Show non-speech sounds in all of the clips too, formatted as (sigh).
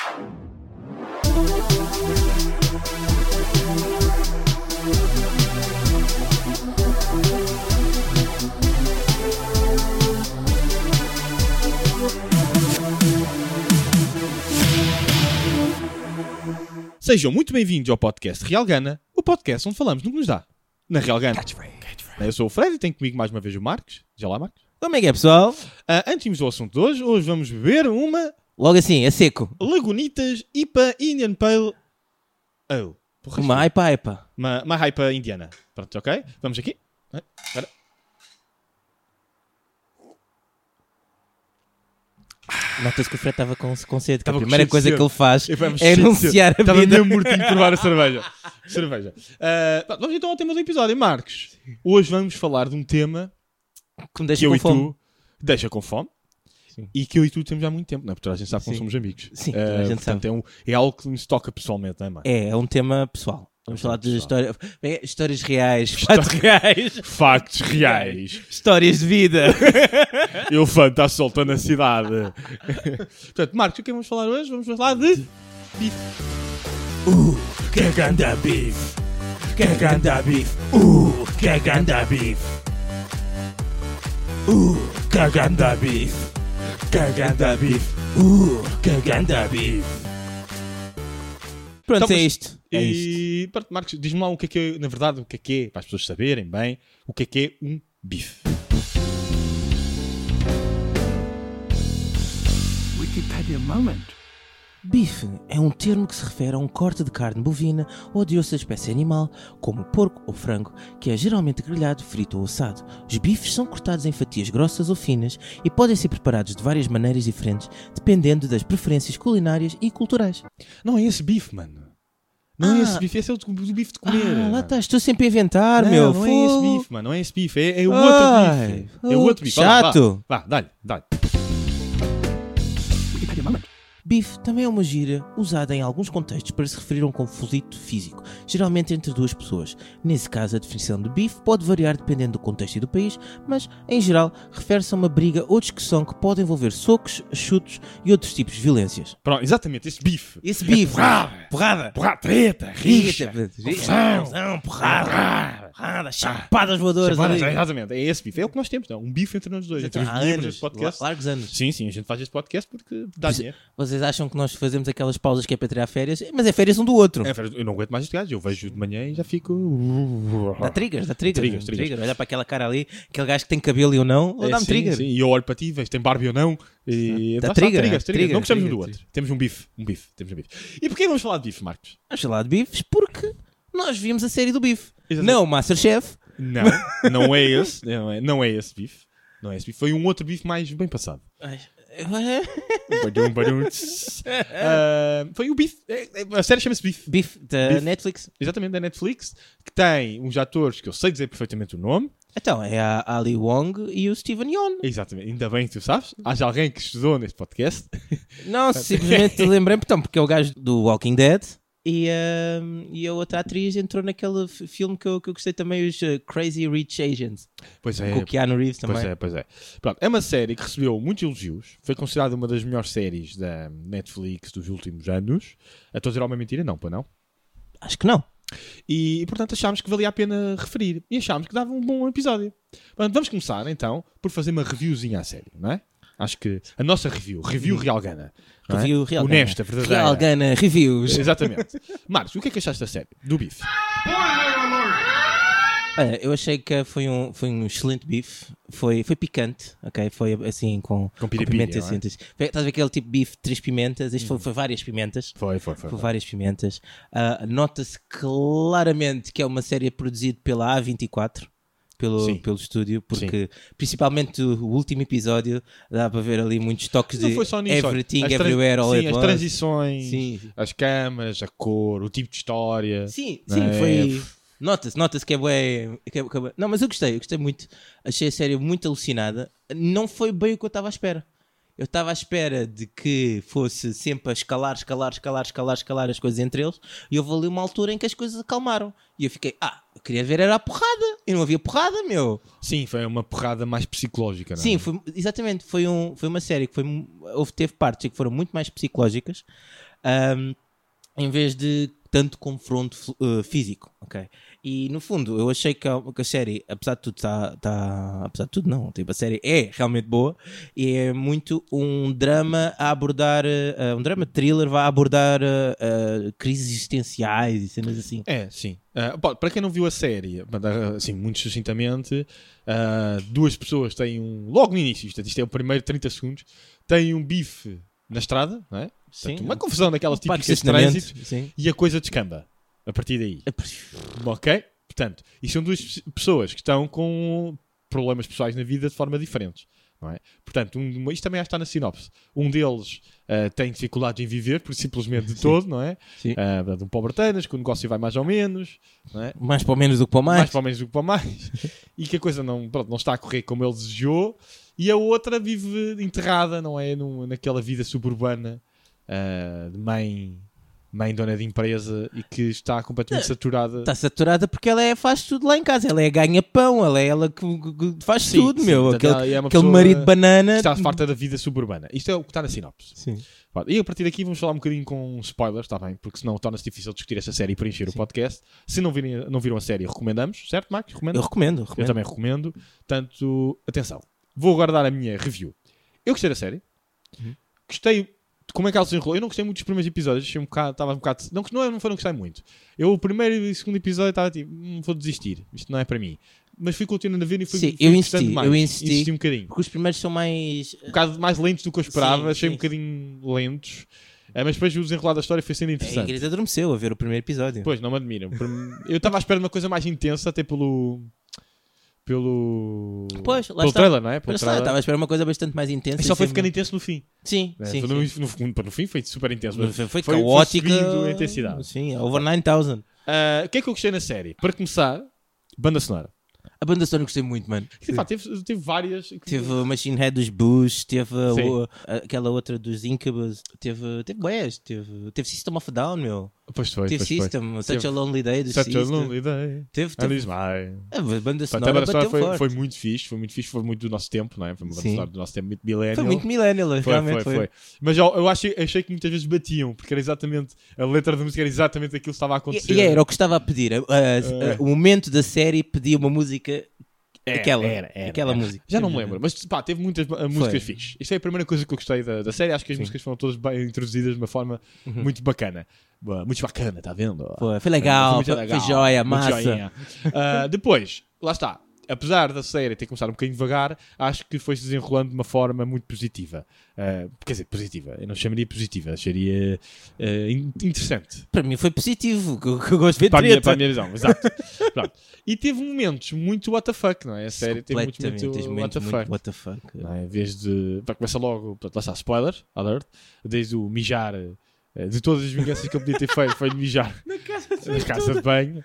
Sejam muito bem-vindos ao podcast Real Gana, o podcast onde falamos no que nos dá. Na Real Gana. Eu sou o Fred e tenho comigo mais uma vez o Marcos. Já lá, Marcos? Como é que é, pessoal? Ah, antes de irmos ao assunto de hoje, hoje vamos beber uma Logo assim, a seco. Lagunitas IPA Indian Pale Ale. Porra, Uma aipa aipa. uma, uma hypa indiana. Pronto, ok? Vamos aqui. Ah, Espera. Nota-se que o Fred estava com, com sede. que a primeira coisa que ele faz é anunciar a Estava vida. mesmo mortinho de provar a (laughs) cerveja. cerveja. Ah, pronto, vamos então ao tema do episódio. Marcos, hoje vamos falar de um tema Que me deixa que eu com e fome. tu deixa com fome Sim. e que eu e tu temos há muito tempo, não é? Porque a gente sabe que não somos amigos. Sim, toda a gente portanto, É, um- é algo que nos toca pessoalmente, não é, mano? É, é um tema pessoal. Vamos É falar de história, bem, histórias reais, fatos reais, (laughs) Factos reais. histórias de vida. (laughs) Elefante está solto na cidade. Portanto, Marcos, o que vamos falar hoje? Vamos falar de bife. Uh, que ganda bife. Que ganda bife. Uh, que ganda bife. Uh, que ganda bife. Que ganda bife. Uh, que ganda bife. Pronto, Então, é mas- isto. É isto. E, pronto, Marcos, diz-me lá o que é que é, na verdade, o que é que é, para as pessoas saberem bem, o que é que é um bife. Wikipedia moment. Bife é um termo que se refere a um corte de carne bovina ou de outra espécie animal, como porco ou frango, que é geralmente grelhado, frito ou assado. Os bifes são cortados em fatias grossas ou finas e podem ser preparados de várias maneiras diferentes, dependendo das preferências culinárias e culturais. Não é esse bife, mano. Não é Ah. esse bife, esse é o do do bife de comer. Ah, lá estás, estou sempre a inventar, não, meu. não é esse fogo. bife, mano. Não é esse bife. É, é o Ai, outro bife. É o outro bife. Vá chato. Vá, vá dá-lhe, dá-lhe. Bife também é uma gíria usada em alguns contextos para se referir a um conflito físico, geralmente entre duas pessoas. Nesse caso, a definição de bife pode variar dependendo do contexto e do país, mas, em geral, refere-se a uma briga ou discussão que pode envolver socos, chutos e outros tipos de violências. Pronto, exatamente, esse bife. Esse bife, porrada. porrada, Porra, treta, rixa, confusão. confusão, porrada, porrada, chapadas voadoras. Chapadas, ali. Exatamente, é esse bife. É o que nós temos, não? Um bife entre nós dois. Entre os Há membros anos, deste podcast. largos anos. Sim, sim, a gente faz este podcast porque dá dinheiro. Vocês acham que nós fazemos aquelas pausas que é para tirar férias, mas é férias um do outro. É, eu não aguento mais este gajo. Eu vejo de manhã e já fico. Dá triggers, dá triggers. Triggers, Trigger. triggers. Olha para aquela cara ali, aquele gajo que tem cabelo e ou não, É, dá-me trigger. sim, E eu olho para ti, vejo, tem Barbie ou não. E lá está, trigger, triggers, triggers. trigger, Não gostamos um do outro. Temos um bife, um bife, temos um bife. E porquê vamos falar de bife, Marcos? Vamos falar de bifes porque nós vimos a série do bife. Exatamente. Não o Masterchef. Não, não é esse, (laughs) não é, não é esse bife. Não é esse bife. Foi um outro bife mais bem passado. Badum, badum, tss. (laughs) Ah, foi o bife. é- é- A série chama-se Bife. Bife da Bife. Netflix. Exatamente, da Netflix. Que tem uns atores que eu sei dizer perfeitamente o nome. Então, é a Ali Wong e o Steven Yeun. Exatamente, ainda bem que tu sabes. Haja alguém que estudou neste podcast. Não, simplesmente (laughs) lembrei então, porque é o gajo do Walking Dead. E, ahm, e a outra atriz entrou naquele filme que eu, que eu gostei também, os uh, Crazy Rich Asians. Pois é, Com o Keanu Reeves também. Pois é, pois é. Pronto, é uma série que recebeu muitos elogios. Foi considerada uma das melhores séries da Netflix dos últimos anos. A estou a dizer uma mentira? Não, para não. Acho que não. E, portanto achámos que valia a pena referir. E achámos que dava um bom episódio. Portanto, vamos começar então por fazer uma reviewzinha à série, não é? Acho que a nossa review, review Real Gana. não é? Review Real Honesta, Gana. verdadeira. Real Gana Reviews. Exatamente. Marcos, o que é que achaste da série? Do bife? Olha, eu achei que foi um, foi um excelente bife. Foi, foi picante, ok? Foi assim com, Com com pimentas. é? Uhum. assim. Estás a ver aquele tipo de bife, três pimentas? Isto foi, foi várias pimentas. Foi, foi, foi. Foi várias pimentas. Ah, Nota-se claramente que é uma série produzida pela A24. Pelo, Sim. pelo estúdio, porque principalmente o último episódio dá para ver ali muitos toques de everything, As everywhere, all sim, at as once. transições, Sim, as câmaras, a cor, o tipo de história. Sim, sim, é? foi. Nota-se, nota-se que é bué. Que é, que é bué- Não, mas eu gostei, eu gostei muito. Achei a série muito alucinada. Não foi bem o que eu estava à espera. Eu estava à espera de que fosse sempre a escalar, escalar, escalar, escalar, escalar as coisas entre eles. E houve ali uma altura em que as coisas acalmaram. E eu fiquei, ah, eu queria ver era a porrada. E não havia porrada, meu. Sim, foi uma porrada mais psicológica, não é? Sim, foi, exatamente. Foi, um, foi uma série que foi, houve, teve partes que foram muito mais psicológicas. ahm, em vez de tanto confronto uh, físico, ok? E no fundo, eu achei que a, que a série, apesar de tudo, tá, tá, apesar de tudo, não, tipo, a série é realmente boa e é muito um drama a abordar, uh, um drama thriller, vai abordar uh, crises existenciais e cenas assim. É, sim. Para quem não viu a série, assim, muito sucintamente, duas pessoas têm um. Logo no início, isto, isto é o primeiro 30 segundos, têm um bife na estrada, não é? Portanto, uma confusão daquelas Parque típicas de trânsito sim. e a coisa descamba a partir daí. Ok? Portanto, e são duas pe- pessoas que estão com problemas pessoais na vida de forma diferentes. Não é? Portanto, um, isto também já está na sinopse. Um deles ah, tem dificuldades em viver, por simplesmente de Sim. todo, não é? Sim. Portanto, um pobre tanas, que o negócio vai mais ou menos, não é? Mais para o menos do que para o mais. mais para o menos do que para o mais, (laughs) e que a coisa não, pronto, não está a correr como ele desejou, e a outra vive enterrada, não é? Num- naquela vida suburbana ah, de mãe, mãe dona de empresa e que está completamente saturada. Está saturada porque ela é, faz tudo lá em casa. Ela é ganha-pão, ela é ela que, faz Sim, tudo, sim, meu. Aquele, é aquele marido banana. que está farta da vida suburbana. Isto é o que está na sinopse. Sim. E a partir daqui vamos falar um bocadinho com spoilers, está bem? Porque senão torna-se difícil discutir esta série e preencher o Sim. podcast. Se não, virem, não viram a série, recomendamos, certo, Marcos? Recomendo? Eu recomendo, Eu recomendo. também recomendo. Portanto, atenção. Vou agora dar a minha review. Eu gostei da série. Uhum. Gostei de como é que ela se enrolou. Eu não gostei muito dos primeiros episódios. Achei um bocado, estava um bocado. Não, não, não foi não gostei muito. Eu, o primeiro e o segundo episódio, estava tipo, "Hum, vou desistir. Isto não é para mim. Mas fui continuando a ver e fui, Sim, fui eu insisti, mais. eu insisti. um bocadinho. Porque os primeiros são mais. Um bocado mais lentos do que eu esperava. Sim, Achei um sim. bocadinho lentos. Eh, mas depois o desenrolar da história foi sendo A interessante. Ingrid adormeceu a ver o primeiro episódio. Pois, não me admiram. Por- Eu estava à espera de uma coisa mais intensa, até pelo. Pelo. Pois, lá pelo está. trailer, não é? Pelo trailer. estava a esperar uma coisa bastante mais intensa. E só foi ficando intenso no fim. Sim, né? sim. Foi sim. no, no- no fim foi super intenso. Foi, foi foi- foi caótica. subindo a intensidade. Sim, over 9000. Ah, O que é que eu gostei na série? Para começar, banda sonora. A banda sonora gostei muito, mano. Pá, teve, teve várias. Teve o Machine Head dos Bush, teve o- aquela outra dos Incubus, teve, teve West, teve, teve System of a Down, meu. Pois foi. teve pois foi. System, Such Teve- a Lonely Day dos Such a System. lonely day. Teve, teve. A banda Portanto, a sonora banda sonora foi, forte. foi muito fixe, foi muito fixe, foi muito do nosso tempo, não é? Foi uma banda Sim. sonora do nosso tempo, muito millennial. Foi muito millennial, Foi, realmente foi, foi. Mas eu, eu achei, achei que muitas vezes batiam, porque era exatamente. A letra da música era exatamente aquilo que estava a acontecer. E, e era o que estava a pedir. A- a- É. a- o momento da série pedia uma música. Era, aquela, era, era, aquela era. música. Já não me lembro, mas pá, teve muitas uh, músicas Foi. fixes. Isto é a primeira coisa que eu gostei da, da série. Acho que as Sim. músicas foram todas bem introduzidas de uma forma Uhum. muito bacana. Muito bacana, tá vendo? Foi, foi legal, foi, legal, foi joia, massa. Ah, depois, lá está. Apesar da série ter começado um bocadinho devagar, acho que foi-se desenrolando de uma forma muito positiva. Ah, quer dizer, positiva. Eu não chamaria positiva, acharia in- interessante. Para mim foi positivo, que eu, que eu gosto de ver Para minha, para a minha visão, exato. (laughs) E teve momentos muito WTF, não é? A série teve muito tens muito, WTF. muito what the fuck. não é? Em vez de. Pá, começa logo, portanto, lá está, spoiler, alert, desde o mijar, eh, de todas as vinganças que eu podia ter feito, foi mijar (laughs) na casa de banho.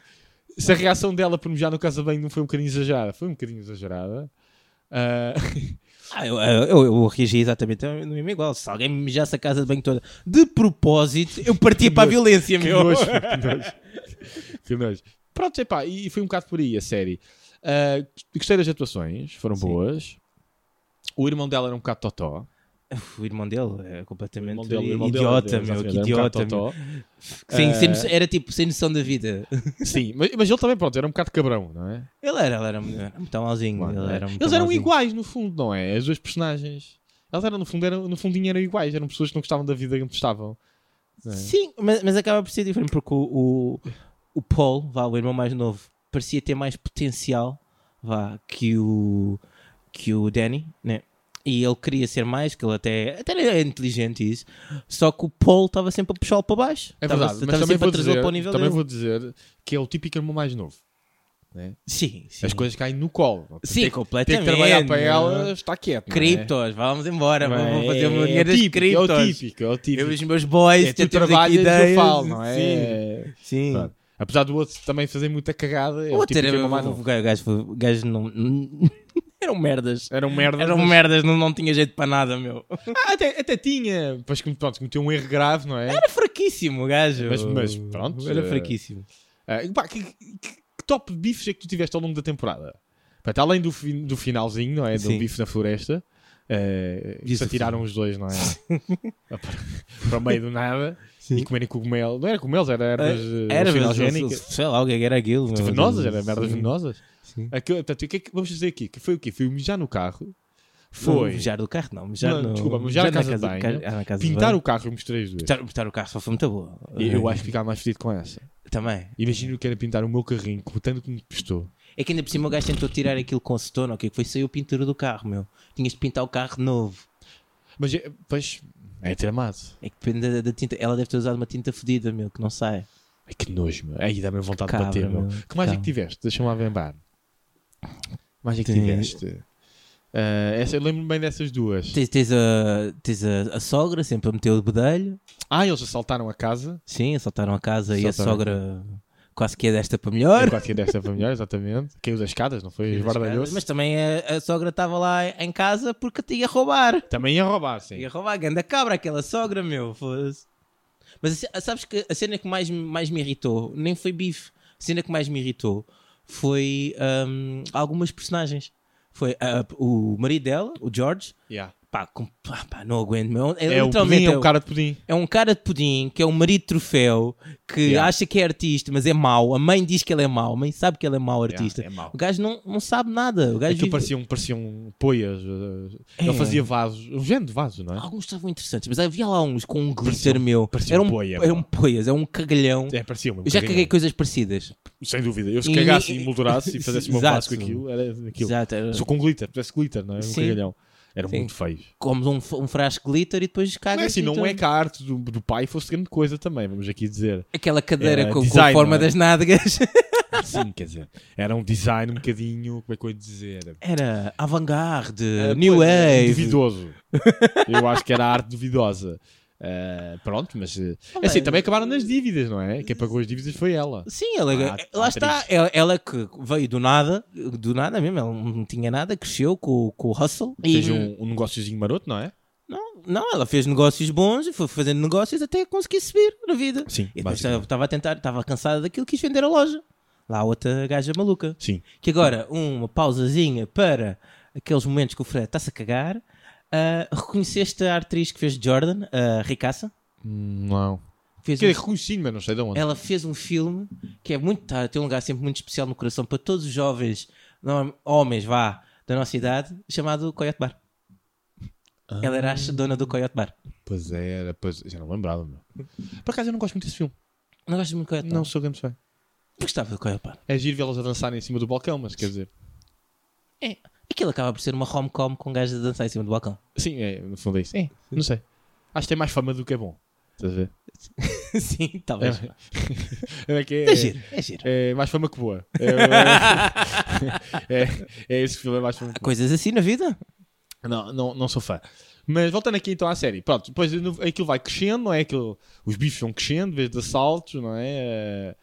Se a reação dela por mijar no casa de banho não foi um bocadinho exagerada, foi um bocadinho exagerada. Ah, Ah, eu, eu, eu reagi exatamente no mesmo igual. Se alguém me mijasse a casa de banho toda de propósito, eu partia (laughs) para a violência, que meu. nojo, (laughs) que nojo. Que nojo. Pronto, epá, e foi um bocado por aí a série. Ah, gostei das atuações, foram Sim. boas. O irmão dela era um bocado totó. O irmão dele é completamente irmão dele- irmão dele idiota, era- meu. Que exatamente, era um idiota, meu. totó. Sem, sem Eh, noção- era tipo sem noção da vida. (laughs) Sim, mas, mas ele também, pronto, era um bocado cabrão, não é? Ele era, ele era, era muito malzinho. Mano, ele é. era muito Eles eram malzinho. iguais, no fundo, não é? As duas personagens. Elas eram, no fundo, eram, no fundinho eram iguais. Eram pessoas que não gostavam da vida onde estavam. é? Sim, mas, mas acaba por ser diferente porque o, o, o Paul, vá, o irmão mais novo, parecia ter mais potencial vá, que, o, que o Danny, né? E ele queria ser mais, que ele até, até é inteligente isso. Só que o Paul estava sempre a puxá-lo para baixo. É verdade, mas estava também, vou dizer, para o nível também dele. vou dizer que é o típico irmão mais novo. né? Sim, sim. As coisas caem no colo. Sim, tem, completamente. tem que trabalhar para ela, está quieto. é? Criptos, vamos embora, Não é? vamos fazer o meu É dinheiro das típico, É o criptos. típico, é o típico. Eu e os meus boys, é tu trabalhas e eu ideias. falo, não Sim. é? Sim. Pronto. Apesar do outro também fazer muita cagada, é o, O outro típico era, mais o novo. gajo, o gajo não, eram merdas. Eram merdas. Eram mas- merdas, não, não tinha jeito para nada, meu. (laughs) Ah, até, até tinha. Depois que pronto, cometeu um erro grave, não é? Era fraquíssimo o gajo. Mas- mas pronto, Era eh, fraquíssimo. Ah, pá, que, que- que top de bifes é que tu tiveste ao longo da temporada? Portanto, além do, fi- do finalzinho, não é? Do Sim. bife na floresta, eh, Isso se atiraram os dois, não é? (laughs) para o meio do nada Sim. e comerem cogumelo. Não era cogumelos, era ervas eh, Era, mas, alucinogénicas. sei lá, o que é era aquilo. meu. venenosas, era merdas venenosas. Sim. Aquilo, portanto, o que é que vamos dizer aqui? Que foi o quê? Foi mijar no carro, foi Não, mijar do carro, não. Mijar Não, no... desculpa, mijar na casa de ca- banho, ah, casa de pintar banho. o carro, eu mostrei as duas. Pintar, pintar o carro só foi muito boa. E eu acho que ficava mais fedido com essa. Também. Imagino que era pintar o meu carrinho, com o tanto que me custou. É que ainda por cima o gajo tentou tirar aquilo com acetona, o que é que foi? Saiu a pintura do carro, meu. Tinhas de pintar o carro novo. Mas, é- pois, é tramado. É que depende da, da tinta. Ela deve ter usado uma tinta fedida, meu, que não sai. Ai que nojo, meu. Aí dá-me vontade Cabra, de bater, meu. meu. Que mais é que Cabra. tiveste? Deixa-me lá lembrar. Mais é que tiveste? Ah, essa, eu lembro-me bem dessas duas. Tens, tens, a, tens a, a sogra sempre a meter o bedelho. Ah, eles assaltaram a casa. Sim, assaltaram a casa e a Assaltaram. sogra quase que é desta para É melhor. quase que desta família, exatamente. (laughs) Caiu das escadas, não foi? Esbardalhou-se. Mas também a, a sogra estava lá em casa porque te ia roubar. Também ia roubar, sim. Ia roubar, ganda cabra, aquela sogra, meu. foda-se. Mas sabes que a cena que mais, mais me irritou nem foi bife. A cena que mais me irritou foi hum, algumas personagens. Foi ah, o marido dela, o George. Yeah. Pá, com- pá, pá, não aguento, meu. É, É o pudim, é é o cara de pudim. é um cara de pudim que é um marido de troféu que Yeah. acha que é artista, mas é mau. A mãe diz que ele é mau. A mãe sabe que ele é mau artista. Yeah, é mau. O gajo não, não sabe nada. O gajo vive- pareciam, pareciam poias. uh, É. Ele fazia vasos. Um género de vaso, não é? Alguns estavam interessantes, mas havia lá uns com um glitter Parecia- meu. parecia Era um um, poia, era pá. um poias, é um cagalhão. É, parecia um Eu já caguei coisas parecidas. Sem dúvida. Eu se cagasse e- e moldurasse e (laughs) fizesse uma vaso com aquilo, era aquilo. Exato. era- Só com glitter, tivesse glitter, não é? Um Sim. cagalhão. Eram Sim. muito feios. Comes um, um frasco de glitter e depois Não cagas. é assim, não tudo. é que a arte do, do pai fosse grande coisa também, vamos aqui dizer. Aquela cadeira com, com design, a forma não é? das nádegas. (laughs) Sim, quer dizer, era um design um bocadinho, como é que eu ia dizer? Era avant-garde, new wave. Duvidoso. (laughs) Eu acho que era arte duvidosa. Ah, pronto, mas eh, Oh, assim, também acabaram nas dívidas, não é? Quem pagou as dívidas foi ela. Sim, ela, Ah, lá atriz. está. Ela, ela que veio do nada, do nada mesmo, ela não tinha nada, cresceu com, com o hustle. E- Seja um, um negóciozinho maroto, não é? não, não, ela fez negócios bons e foi fazendo negócios até conseguir subir na vida. Sim, E depois estava a tentar, estava cansada daquilo, quis vender a loja. Lá outra gaja maluca. Sim. Que agora, uma pausazinha para aqueles momentos que o Fred está-se a cagar. Ah, reconheceste a atriz que fez Jordan, a Ricaça? Não. Fez Que um- reconheci, mas não sei de onde. ela fez um filme que é muito tá, tem um lugar sempre muito especial no coração para todos os jovens não, homens vá da nossa idade chamado Coyote Bar ela era a dona do Coyote Bar Pois era, pois, já não lembrava, meu. Por acaso eu não gosto muito desse filme. não gostas muito do Coyote Bar? Não sou grande fã. gostava do Coyote Bar É giro vê-las a dançarem em cima do balcão, mas quer dizer. é. Aquilo acaba por ser uma rom-com com gajos a dançar em cima do balcão Sim, é, no fundo é isso. É, não sei. Acho que tem mais fama do que é bom. Estás a ver? (laughs) sim, talvez é, É, (laughs) é, que é, giro, é giro é mais fama que boa. É, (laughs) é, é esse filme, é mais fama que há coisas assim na vida Não, não, não sou fã. Mas voltando aqui então à série, pronto, depois aquilo vai crescendo, não é? Aquilo, os bifes vão crescendo, vez de assaltos, não é?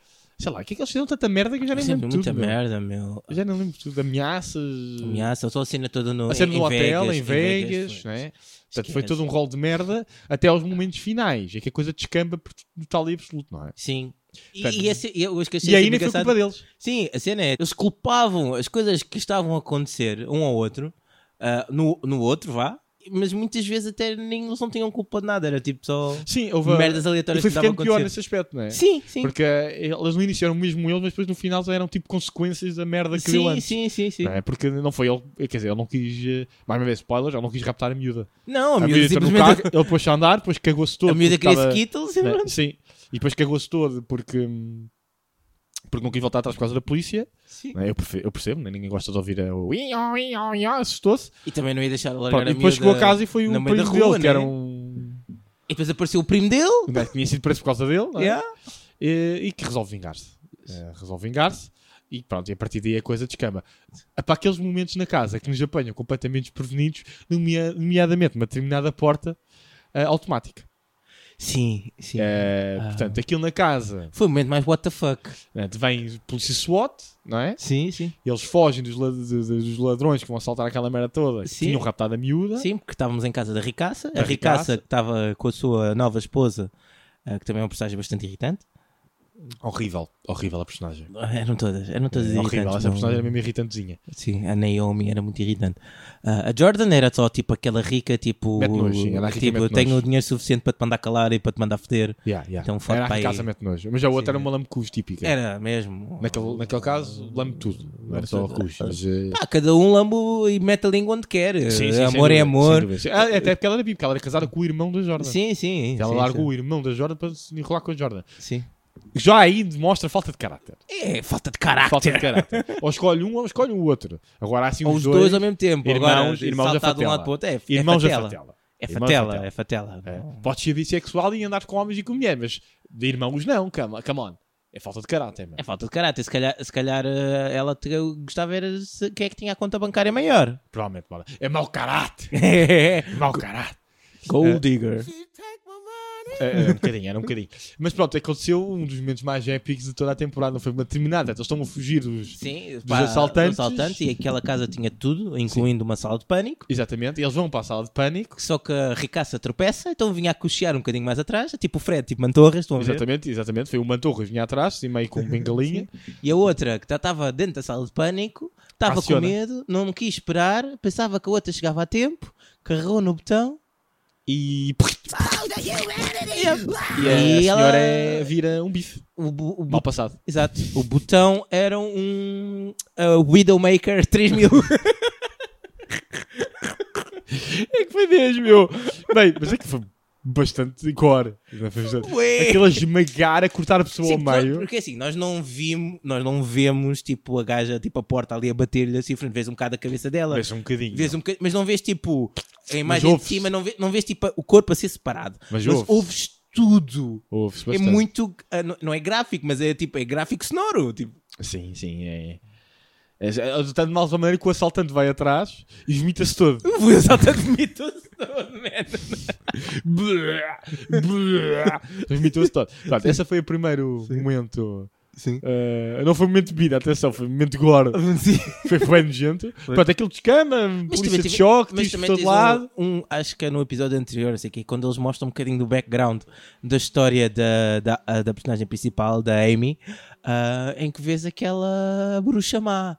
Sei lá, o que é que eles fizeram tanta merda que eu já nem lembro muita tudo. merda meu Eu já não lembro tudo. Ameaças. ameaça só a cena toda no, A cena em, no em hotel, Vegas, em Vegas, foi- não é? Portanto, foi todo um rol de merda até aos momentos finais. É que a coisa descamba por total e absoluto, não é? Sim. E, Portanto, e, esse, eu acho que E nem foi culpa deles. Sim, a cena é, eles culpavam as coisas que estavam a acontecer um ao outro, ah, no, no outro, vá, mas muitas vezes até nem eles não tinham culpa de nada, era tipo só Sim, houve. merdas aleatórias foi que estavam pior nesse aspecto, não é? Sim, sim. Porque eh, elas no início eram mesmo eles, mas depois no final eram tipo consequências da merda que Sim, antes. sim, sim, sim. Não é? Porque não foi ele, quer dizer, ele não quis, eh, mais uma vez, spoilers, ele não quis raptar a miúda. Não, a, A, miúda miúda simplesmente. carro, ele pôs-se a andar, depois cagou-se todo. a miúda queria estava- Skittles e né? Sim, e depois cagou-se todo porque, hum, porque não quis voltar atrás por causa da polícia. Sim. né? Eu, perfe- eu percebo, né? ninguém gosta de ouvir a- o assustou-se. E também não ia deixar de largar Pronto, a E depois chegou a casa e foi o primo dele, rua, que né? era um. E depois apareceu o primo dele. que tinha sido preso por causa dele, não é? Yeah. e, e que resolve vingar-se. Eh, resolve vingar-se e pronto, e a partir daí a coisa descamba. Para aqueles momentos na casa que nos apanham completamente desprevenidos, nomea- nomeadamente uma determinada porta eh, automática. Sim, sim. Eh, Ah. Portanto, aquilo na casa Foi o momento mais what the fuck. vem polícia SWAT, não é? Sim, sim. Eles fogem dos, dos ladrões que vão assaltar aquela merda toda. Sim. Tinham raptado a miúda. Sim, porque estávamos em casa da Ricaça. Da a Ricaça Ricaça. que estava com a sua nova esposa, eh, que também é uma personagem bastante irritante. Horrível, horrível a personagem. Eram todas, eram todas É horrível, irritantes. essa não- personagem era mesmo irritantezinha. Sim, a Naomi era muito irritante. Ah, a Jordan era só tipo aquela rica, tipo. Sim, a rica tipo, tenho o dinheiro suficiente para te mandar calar e para te mandar foder. Yeah, yeah. Então, era casa mete nojo. Mas a outra Sim. era uma lamecus típica. Era mesmo. Naquele, naquele caso, lame tudo. Não era só a cus. Mas, Ah, cada um lambo e mete a língua onde quer. sim, sim, amor é amor. Ah, Até porque ela era bíblica, ela era casada com o irmão da Jordan. Sim, sim. Ela largou o irmão da Jordan para se enrolar com a Jordan. Sim. Já aí demonstra falta de caráter. É, falta de caráter. Falta de caráter. ou escolhe um ou escolhe o outro. Agora há assim Ou os os dois ao mesmo tempo. Irmãos, Agora, irmãos a saltar de um fatela. lado para o outro. É, Irmãos é a fatela. fatela. É fatela, é fatela. É. Podes ser bissexual e andar com homens e com mulheres, mas de irmãos não, come, come on. É falta de caráter, mano. É falta de caráter. Se calhar, se calhar eh, ela te- gostava era se- quem é que tinha a conta bancária maior. Provavelmente, mano. É mau caráter. É (laughs) mau caráter. Gold digger. É, é, um bocadinho, era um bocadinho. Mas pronto, aconteceu um dos momentos mais épicos de toda a temporada. Não foi uma terminada. Eles estão a fugir dos. Sim, Dos pá, assaltantes. assaltantes e aquela casa tinha tudo, incluindo uma sala de pânico. Exatamente. E eles vão para a sala de pânico. Só que a ricaça tropeça, então vinha a cochear um bocadinho mais atrás, tipo o Fred, tipo Mantorras, estão a ver? Exatamente, exatamente. Foi o Mantorras vinha atrás, assim, meio com bengalinha. (laughs) E a outra, que estava dentro da sala de pânico, estava com medo, não quis esperar, pensava que a outra chegava a tempo, carregou no botão E. e, E a e senhora ela... é- vira um bife. O, o Mal passado. Exato. (laughs) O botão era um uh, Widowmaker 3000. (laughs) É que foi mesmo, meu. Bem, mas é que foi bastante bastante- Ué. Aquilo a esmagar, a cortar a pessoa Sim, ao meio. Porque assim, nós não vimos, nós não vemos tipo a gaja, tipo a porta ali a bater-lhe assim, frente, vês um bocado a cabeça dela. Vês um bocadinho. Vês um bocadinho, mas não vês tipo a imagem de ouves. cima, não vês, não vês tipo o corpo a ser separado. Mas Mas, ouves. ouves tudo. Ouve-se É muito. ah, não- Não é gráfico, mas é tipo, é gráfico sonoro. Tipo, Sim, sim, é. É, é de tanto mal da maneira que o assaltante vai atrás e vomita-se todo. (laughs) fui assaltante mitoso todo, man. Vomitou-se todo. Pronto, esse foi o primeiro momento. Sim. eh, não foi um momento de vida, atenção, foi um momento de gore. (laughs) Sim. Foi bem nojento. Pronto, aquilo descama, polícia de choque, mas também todo lado. um, um- acho que é no episódio anterior, sei que quando eles mostram um bocadinho do background da história da, da, da personagem principal, da Amy, ah, em que vês aquela bruxa má,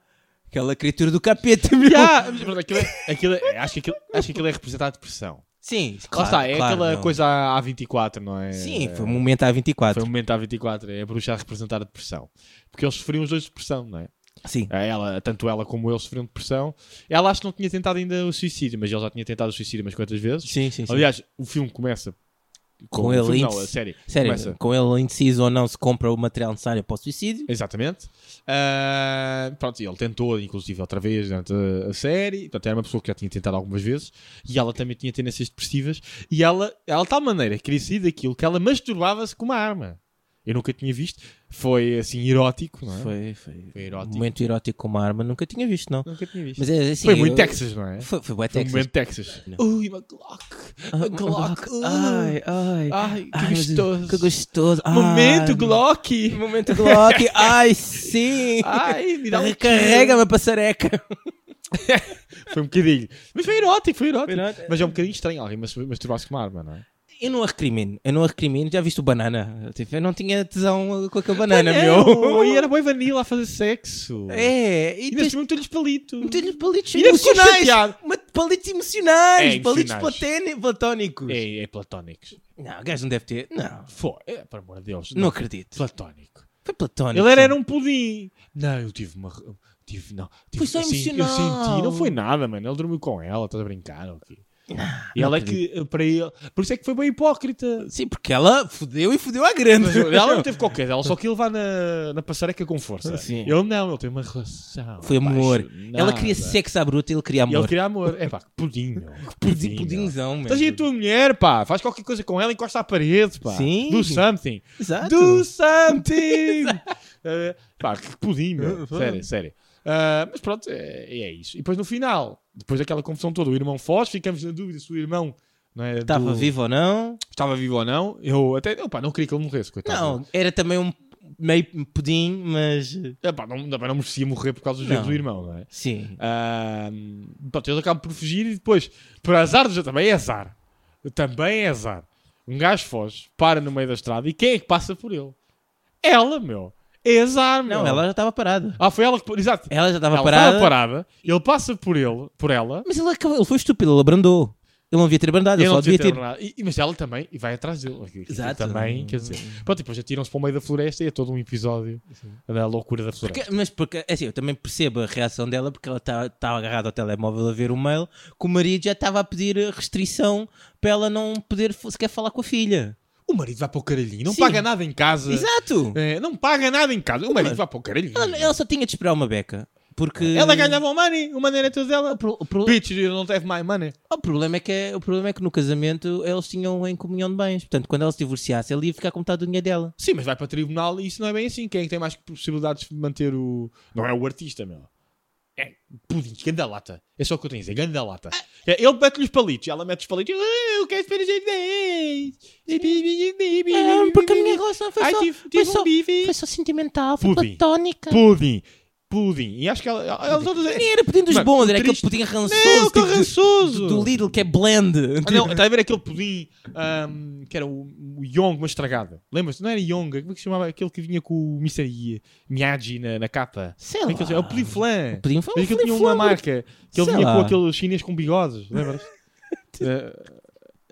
aquela criatura do capeta, (laughs) meu. Yeah, mas pronto, aquilo é- aquilo é- acho, que aquilo, acho que aquilo é representar a depressão. Sim, Lá claro, está, é claro, aquela não. coisa à 24, não é? Sim, É, foi um momento à 24. Foi um momento à 24, é a bruxa a representar a depressão. Porque eles sofriam os dois de depressão, não é? Sim. Ela, tanto ela como ele sofriam depressão. Ela acho que não tinha tentado ainda o suicídio, mas ele já tinha tentado o suicídio umas quantas vezes. Sim, sim, sim. Aliás, o filme começa Com o ele filme, não, a série. Sério, começa- com ele indeciso ou não se compra o material necessário para o suicídio. Exatamente. Ah, pronto, ele tentou, inclusive, outra vez durante a, a série. Portanto, era uma pessoa que já tinha tentado algumas vezes. E ela também tinha tendências depressivas. E ela, ela de tal maneira queria sair daquilo que ela masturbava-se com uma arma. Eu nunca tinha visto. Foi assim, erótico, não é? Foi, foi. Foi erótico. Um momento erótico com uma arma, nunca tinha visto, não. Nunca tinha visto. Mas é assim. foi muito eu- Texas, não é? Foi, foi Foi um Texas. momento Texas. Ui, uma Glock. Uma Glock. uh. Ai, ai. Ai, que Ai, gostoso. Que gostoso. Momento Ai, Glock. Momento Glock. Ai, sim. Ai, me dá um Recarrega-me a passareca. (laughs) Foi um bocadinho. Mas foi erótico, foi erótico. Foi erótico. Mas é um bocadinho estranho alguém mas- masturbar-se com uma arma, não é? Eu não a recrimino. Eu não a recrimino. Já viste o banana? Tipo, eu não tinha tesão com aquele banana, Não, meu. E era boi vanilla a fazer sexo. É. E E tens nesse momento lhes palito. Meter-lhe palitos E ficou emocionais. Palitos emocionais. É, palitos platónicos. É, é platónicos. Não, o gajo não deve ter. Não. Foi, é, por amor de Deus. Não acredito. Platónico. Foi platónico. Ele era, era um pudim. Não, eu tive uma. Tive, não, tive, Foi só eu senti- Eu emocional. senti, não foi nada, mano. Ele dormiu com ela, estás a brincar, ok? E ela é que, eh, para ele. Por isso é que foi bem hipócrita. Sim, porque ela fodeu e fodeu à grande. Mas ela não (laughs) teve qualquer, ela só queria levar na, na passareca com força. Sim. Ele não, ele tem uma relação. Foi amor. Ela queria sexo à bruta e ele queria E amor. ele queria amor. É pá, que pudim, meu. (laughs) Que Pudim, pudim. meu. pudinzão, mesmo. Estás aí a tua mulher, pá. Faz qualquer coisa com ela, encosta à parede, pá. Sim. Do something. Exato. Do something. (laughs) Eh, pá, que pudim, meu. Sério, sério. Ah, mas pronto, é, é isso. E depois no final, depois daquela confusão toda, o irmão foge, ficamos na dúvida se o irmão não é, Estava do- vivo ou não? estava vivo ou não. Eu até pá, não queria que ele morresse, coitado. Não, era também um meio pudim, mas. Epá, não, também não merecia morrer por causa dos Não. erros do irmão, não é? Sim. Ah, pronto, eles acabam por fugir e depois, por azar, também é azar. Também é azar. Um gajo foge, para no meio da estrada e quem é que passa por ele? Ela, meu. Meu. Não, ela já estava parada. Ah, foi ela que. Exato. Ela já estava ela parada. estava parada. Ele passa por ele, por ela. Mas ele, acabou- ele foi estúpido, ele abrandou. Ele não devia ter abrandado, ele Ele só devia ter. ter. E, mas ela também, e vai atrás dele. Exato. Também, quer dizer. Pronto, e depois atiram-se para o meio da floresta e é todo um episódio da loucura da floresta. Porque- mas porque, é assim, eu também percebo a reação dela porque ela estava agarrada ao telemóvel a ver o mail que o marido já estava a pedir restrição para ela não poder sequer falar com a filha. O marido vai para o caralhinho, não Sim. paga nada em casa. Exato! É, não paga nada em casa. O marido Mas- vai para o caralhinho. Ela, ela só tinha de esperar uma beca. Porque. Ela ganhava o money, o money era tudo dela. O, pro- o pro- Bitch, you don't have my money. o problema é que, é- o problema é que no casamento eles tinham em comunhão de bens. Portanto, quando ela se divorciasse, ele ia ficar com metade do dinheiro dela. Sim, mas vai para tribunal e isso não é bem assim. Quem é que tem mais possibilidades de manter o. Não é o artista, meu. É pudim, ganda lata. É só o que eu tenho a dizer, ganda lata. É, ele mete-lhe os palitos, ela mete os palitos. "Ah, Eu quero esperar Ah, porque a minha relação foi Ai, só, tive, foi tive só, um bife. foi só sentimental, foi Pudim. platónica. Pudim. Pudim. E acho que ela. ela, ela todas- Nem era pudim dos bons, o era aquele pudim rançoso. Não, tipo aquele rançoso. Do Lidl que é blend. Ah, não, está a ver aquele pudim que era o, o Yong, mas estragado. Lembras-te? Não era Yong, como é que se chamava? Aquele que vinha com o Mr. Miyagi na, na capa. Sei Como é lá. É o pudim flan. Pudim foi Mas aquilo tinha uma marca que ele vinha com aquele chinês com bigodes, lembras? (laughs) Eh,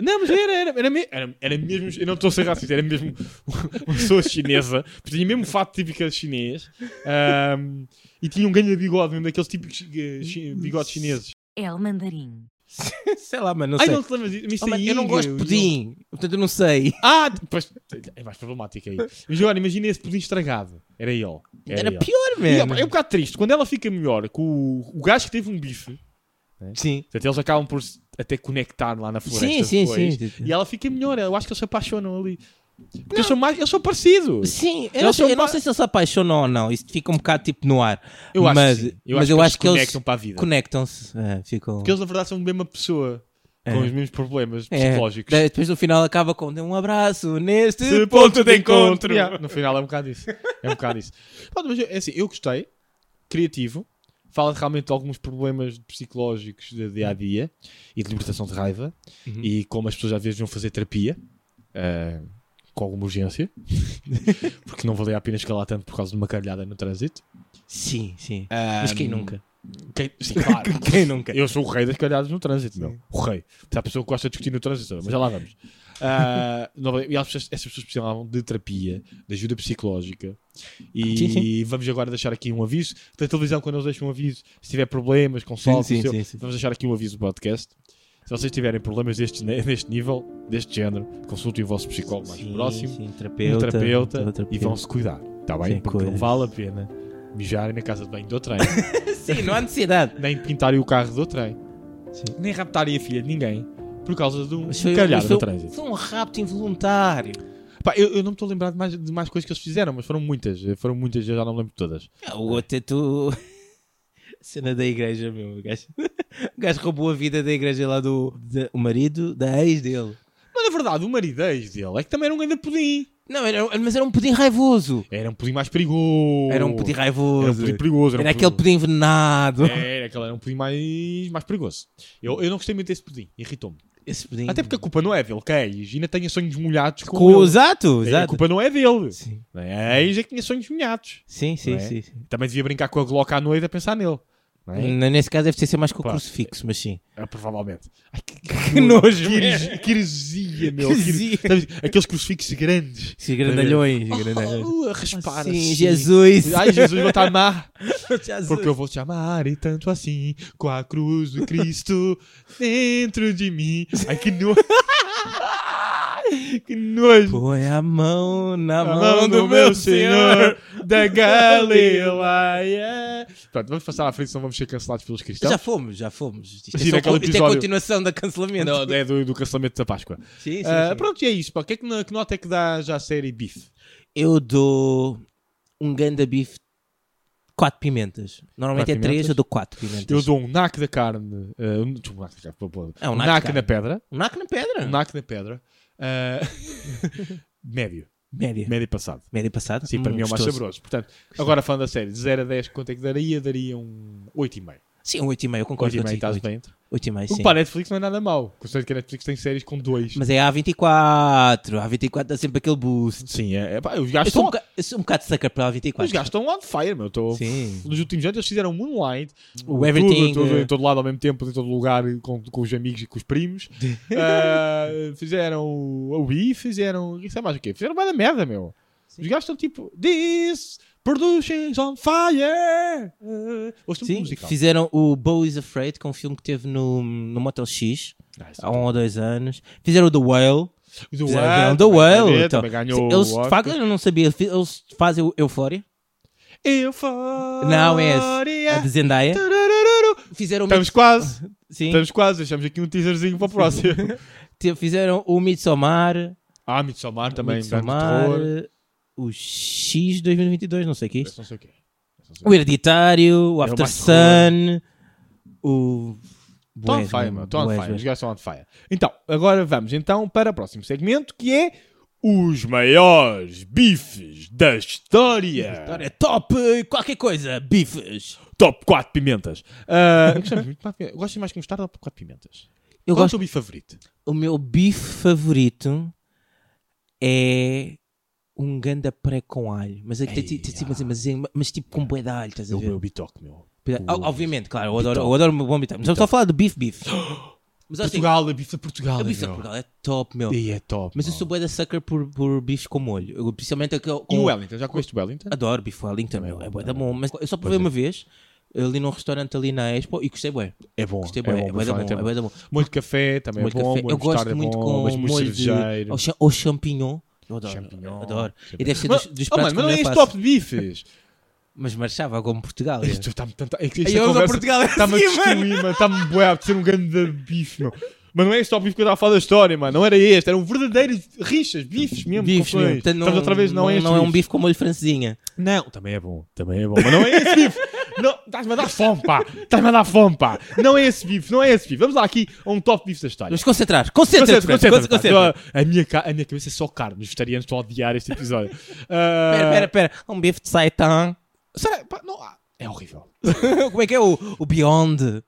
não, mas era, era, era, me- era, era mesmo. Eu não estou a ser racista, era mesmo (laughs) uma pessoa chinesa, tinha mesmo fato típico chinês ahm, e tinha um ganho de bigode, mesmo daqueles típicos eh, bigodes chineses. El mandarim. (laughs) Sei lá, mano, não Ai, sei. não te lembras disso? Oh, mano, eu não gosto de o pudim, portanto eu não sei. Ah, (laughs) depois é mais problemático aí. Mas agora imagina esse pudim estragado. Era ele. Era ele. pior, mano. é um bocado triste. Quando ela fica melhor com o, o gajo que teve um bife, Sim. portanto, eles acabam por se até conectar lá na floresta. Sim, sim, depois, sim. E ela fica melhor. Eu acho que eles se apaixonam ali. Porque eles são, mais, eles são parecidos. Sim, eu, não sei, eu não sei se eles se apaixonam ou não. Isso fica um bocado tipo no ar. Eu acho mas que. Eu mas acho eu que acho que eles eles conectam para a vida. conectam-se. É, ficam... Porque eles, na verdade, são a mesma pessoa. É. Com os mesmos problemas É. psicológicos. Daí Depois no final acaba com um abraço neste Esse ponto de encontro. Yeah, no final é um bocado isso. É um bocado isso. Pronto, mas é assim, eu gostei. Criativo. Fala realmente de alguns problemas psicológicos de dia a dia e de libertação de raiva Uhum. e como as pessoas às vezes vão fazer terapia ah, com alguma urgência (laughs) porque não valia a pena escalar tanto por causa de uma caralhada no trânsito. Sim, sim. Ah, Mas quem nunca? quem- sim, claro. (laughs) Quem nunca? Eu sou o rei das calhadas no trânsito, meu. O rei. Se há pessoa que gosta de discutir no trânsito, mas já lá vamos. (laughs) Não, e as pessoas- essas pessoas precisavam de terapia, de ajuda psicológica. E Sim, sim. vamos agora deixar aqui um aviso. Da televisão, quando eles deixam um aviso, se tiver problemas sim. vamos deixar aqui um aviso do podcast. Se vocês tiverem problemas deste, deste nível, deste género, consultem o vosso psicólogo mais Sim, próximo, sim, um terapeuta, terapeuta, terapeuta. e vão-se cuidar. Está bem? Sim, Porque não vale a pena mijarem na casa de banho do trem (laughs) Sim, não há necessidade. nem pintarem o carro do trem, Sim. nem raptarem a filha de ninguém por causa de um calhar no trânsito. foi um rapto involuntário. Pá, eu, eu não me estou a lembrar de mais, de mais coisas que eles fizeram, mas foram muitas. Foram muitas, eu já não me lembro de todas. Ah, O outro é tu. (laughs) Cena da igreja, meu. Gajo, o gajo roubou a vida da igreja lá do. da- o marido da ex dele. Mas na verdade, o maridez dele é que também era um grande pudim. Não, era, mas era um pudim raivoso. Era um pudim mais perigoso. Era um pudim raivoso. Era um pudim perigoso. Era um aquele pudim envenenado. Era, aquele era um pudim mais, mais perigoso. Eu, eu não gostei muito desse pudim, irritou-me. Esse pudim. Até porque a culpa não é dele, que a ex ainda tinha sonhos molhados com, Com, ele. exato, A exato. culpa não é dele. Sim, A ex é que tinha sonhos molhados. sim, sim. É? sim, sim. Também devia brincar com a Glock à noite a pensar nele. É? N- Nesse caso deve ser mais com o Pá. crucifixo, mas sim. Ah, provavelmente. Ai, que, Que nojo, que, heres- que heresia, meu. Que Que heresia. sabes, aqueles crucifixos grandes. Sim, grandalhões. Oh, grandalhões. uh, a raspar Sim, assim. Jesus. Ai, Jesus, vou-te amar. (laughs) Jesus. Porque eu vou te amar e tanto assim, com a cruz do Cristo dentro de mim. Ai, que nojo. (laughs) (laughs) que nojo. Põe a mão na A mão, do, meu Senhor. da (laughs) Galileia. Pronto, vamos passar à frente, senão vamos ser cancelados pelos cristãos. Já fomos, já fomos. Isto, Sim, é, só, isto é continuação da cancelamento. Não, é do, do cancelamento da Páscoa. Sim, sim, Ah, sim. pronto, e é isso. Pá. Que, é que, que nota é que dá já a série Beef? Eu dou um ganda bife 4 pimentas. Normalmente Quatro é 3, pimentas? eu dou 4 pimentas. Eu dou um naco da carne. ah, um, um naco da carne. É, um um de naco carne. na pedra. Um naco na pedra. Um naco na pedra. Ah, (laughs) médio. Média. Médio passado. Média passada. Sim, para Hum, mim é o mais gostoso. saboroso. Portanto, agora falando a sério, de 0 a 10, quanto é que daria? Daria um 8,5. Sim, um 8,5, eu concordo Hoje e meio contigo. estás 8,5, dentro. 8,5, O sim. que para a Netflix não é nada mau. Considero que a Netflix tem séries com dois. Mas é A24, a A24 dá sempre aquele boost. Sim, é, é, pá, os Eu gajos sou, um estão... boca- eu sou um bocado sucker para a A24. Os gajos estão on fire, meu. Estou... Sim. Nos últimos anos eles fizeram Moonlight. O tudo, Everything, tudo, eh, em todo lado ao mesmo tempo, em todo lugar, com, com os amigos e com os primos. (laughs) Ah, fizeram o Wii, fizeram. Isso é mais o quê? Fizeram uma da merda, meu. Os gajos estão tipo. This productions on fire. Uh, Sim, musical. fizeram o Bo is Afraid, que é um filme que teve no, no Motel X Ah, isso há um ou dois anos. Fizeram o The Whale. E Fizeram Whale, o The Whale. então. eles, de facto, eu não sabia. Eles fazem o Euphoria. Euphoria. Não, é esse. A de Zendaya. Fizeram Estamos quase. (laughs) Sim. Estamos quase. Deixamos aqui um teaserzinho para o próximo. (laughs) Fizeram o Midsommar. ah, Midsommar também. Midsommar. O X 2022, não sei o que é isto. Não sei o sei o Hereditário. O É After. Sun. O. Estão on fire, meu. Estão on fire. Os gajos estão on fire. Então, agora vamos então para o próximo segmento que é os maiores bifes da história. História top qualquer coisa, bifes. Top 4 pimentas. Ah, (laughs) eu. Gostas mais que mostarda ou top 4 pimentas? Eu Qual é o gosto. teu bife favorito? O meu bife favorito é um ganda pré com alho. Mas é que tem, Ei, tem, tem, mas, mas, mas tipo com bué de alho, estás a É o ver? meu bitoque, meu. Ob- Obviamente, claro, eu adoro, eu o bom bife. Mas eu estou a falar de bife bife. (gasps) Mas assim, Portugal, é bife de Portugal. o bife de meu. Portugal é top, meu. E é top. Mas eu sou bué da sucker por, por bife com molho. Eu, principalmente aquele E com... o Wellington? Já comeste o Wellington? Adoro bife Wellington, meu. É bué da bom. Mas eu só provei é. uma vez ali num restaurante ali na Expo e gostei bué. É bom. Gostei é bué. É bom, bué da bom. Wellington É bué da bom. Molho de café também molho é de bom. café. molho Eu de gosto é muito bom, com mas molho de cervejeiro. cha- ao champignon. Eu adoro. Champignon. Adoro. E deve ser dos, dos oh, pratos mano, mas não é este top de bifes. Mas marchava como Portugal. é. Isto está-me tanto. É que esta eu conversa Portugal está-me a assim, destruir, mano. Está-me bué a ser um grande bife, meu. Mas não é este top bife que eu estava a falar da história, mano. Não era este. Eram verdadeiros rixas, bifes mesmo. Bifes. Portanto, Estamos outra vez, não, é este não é um bife com molho francesinha. Não, também é bom. Também é bom. Mas não é esse bife. (laughs) Não, estás-me a dar fome, pá. Estás-me a dar fome, pá. Não é esse bife, não é esse bife. Vamos lá aqui a um top bife da história. Vamos concentrar. Concentra-te, Concentra, concentra, Concentra. pá. A minha, ca- a minha cabeça é só carne. Os vegetarianos estão a odiar este episódio. Ah, (laughs) Pera, pera, pera. Um bife de seitan. Será? Pá, não, é horrível. (laughs) Como é que é o, o Beyond?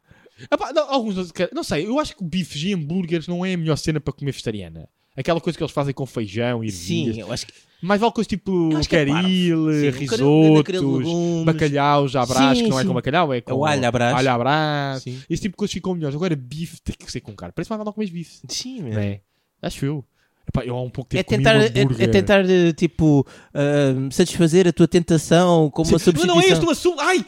Não, alguns não sei, eu acho que bifes e hambúrgueres não é a melhor cena para comer vegetariana. Aquela coisa que eles fazem com feijão e Sim, eu acho que. Mais vale coisa tipo é caril, um risotos, bacalhau, já brás, que não é com bacalhau, é com É o alho brás. alho brás. Esse tipo de coisas ficam melhores. Agora bife tem que ser com carne. Parece mais mal não comes bife. Sim, meu. é? Acho eu. Epá, eu há um pouco tempo É tentar, é, é tentar eh, tipo, ah, satisfazer a tua tentação com uma Sim, Mas substituição. não é este o assunto. Ai!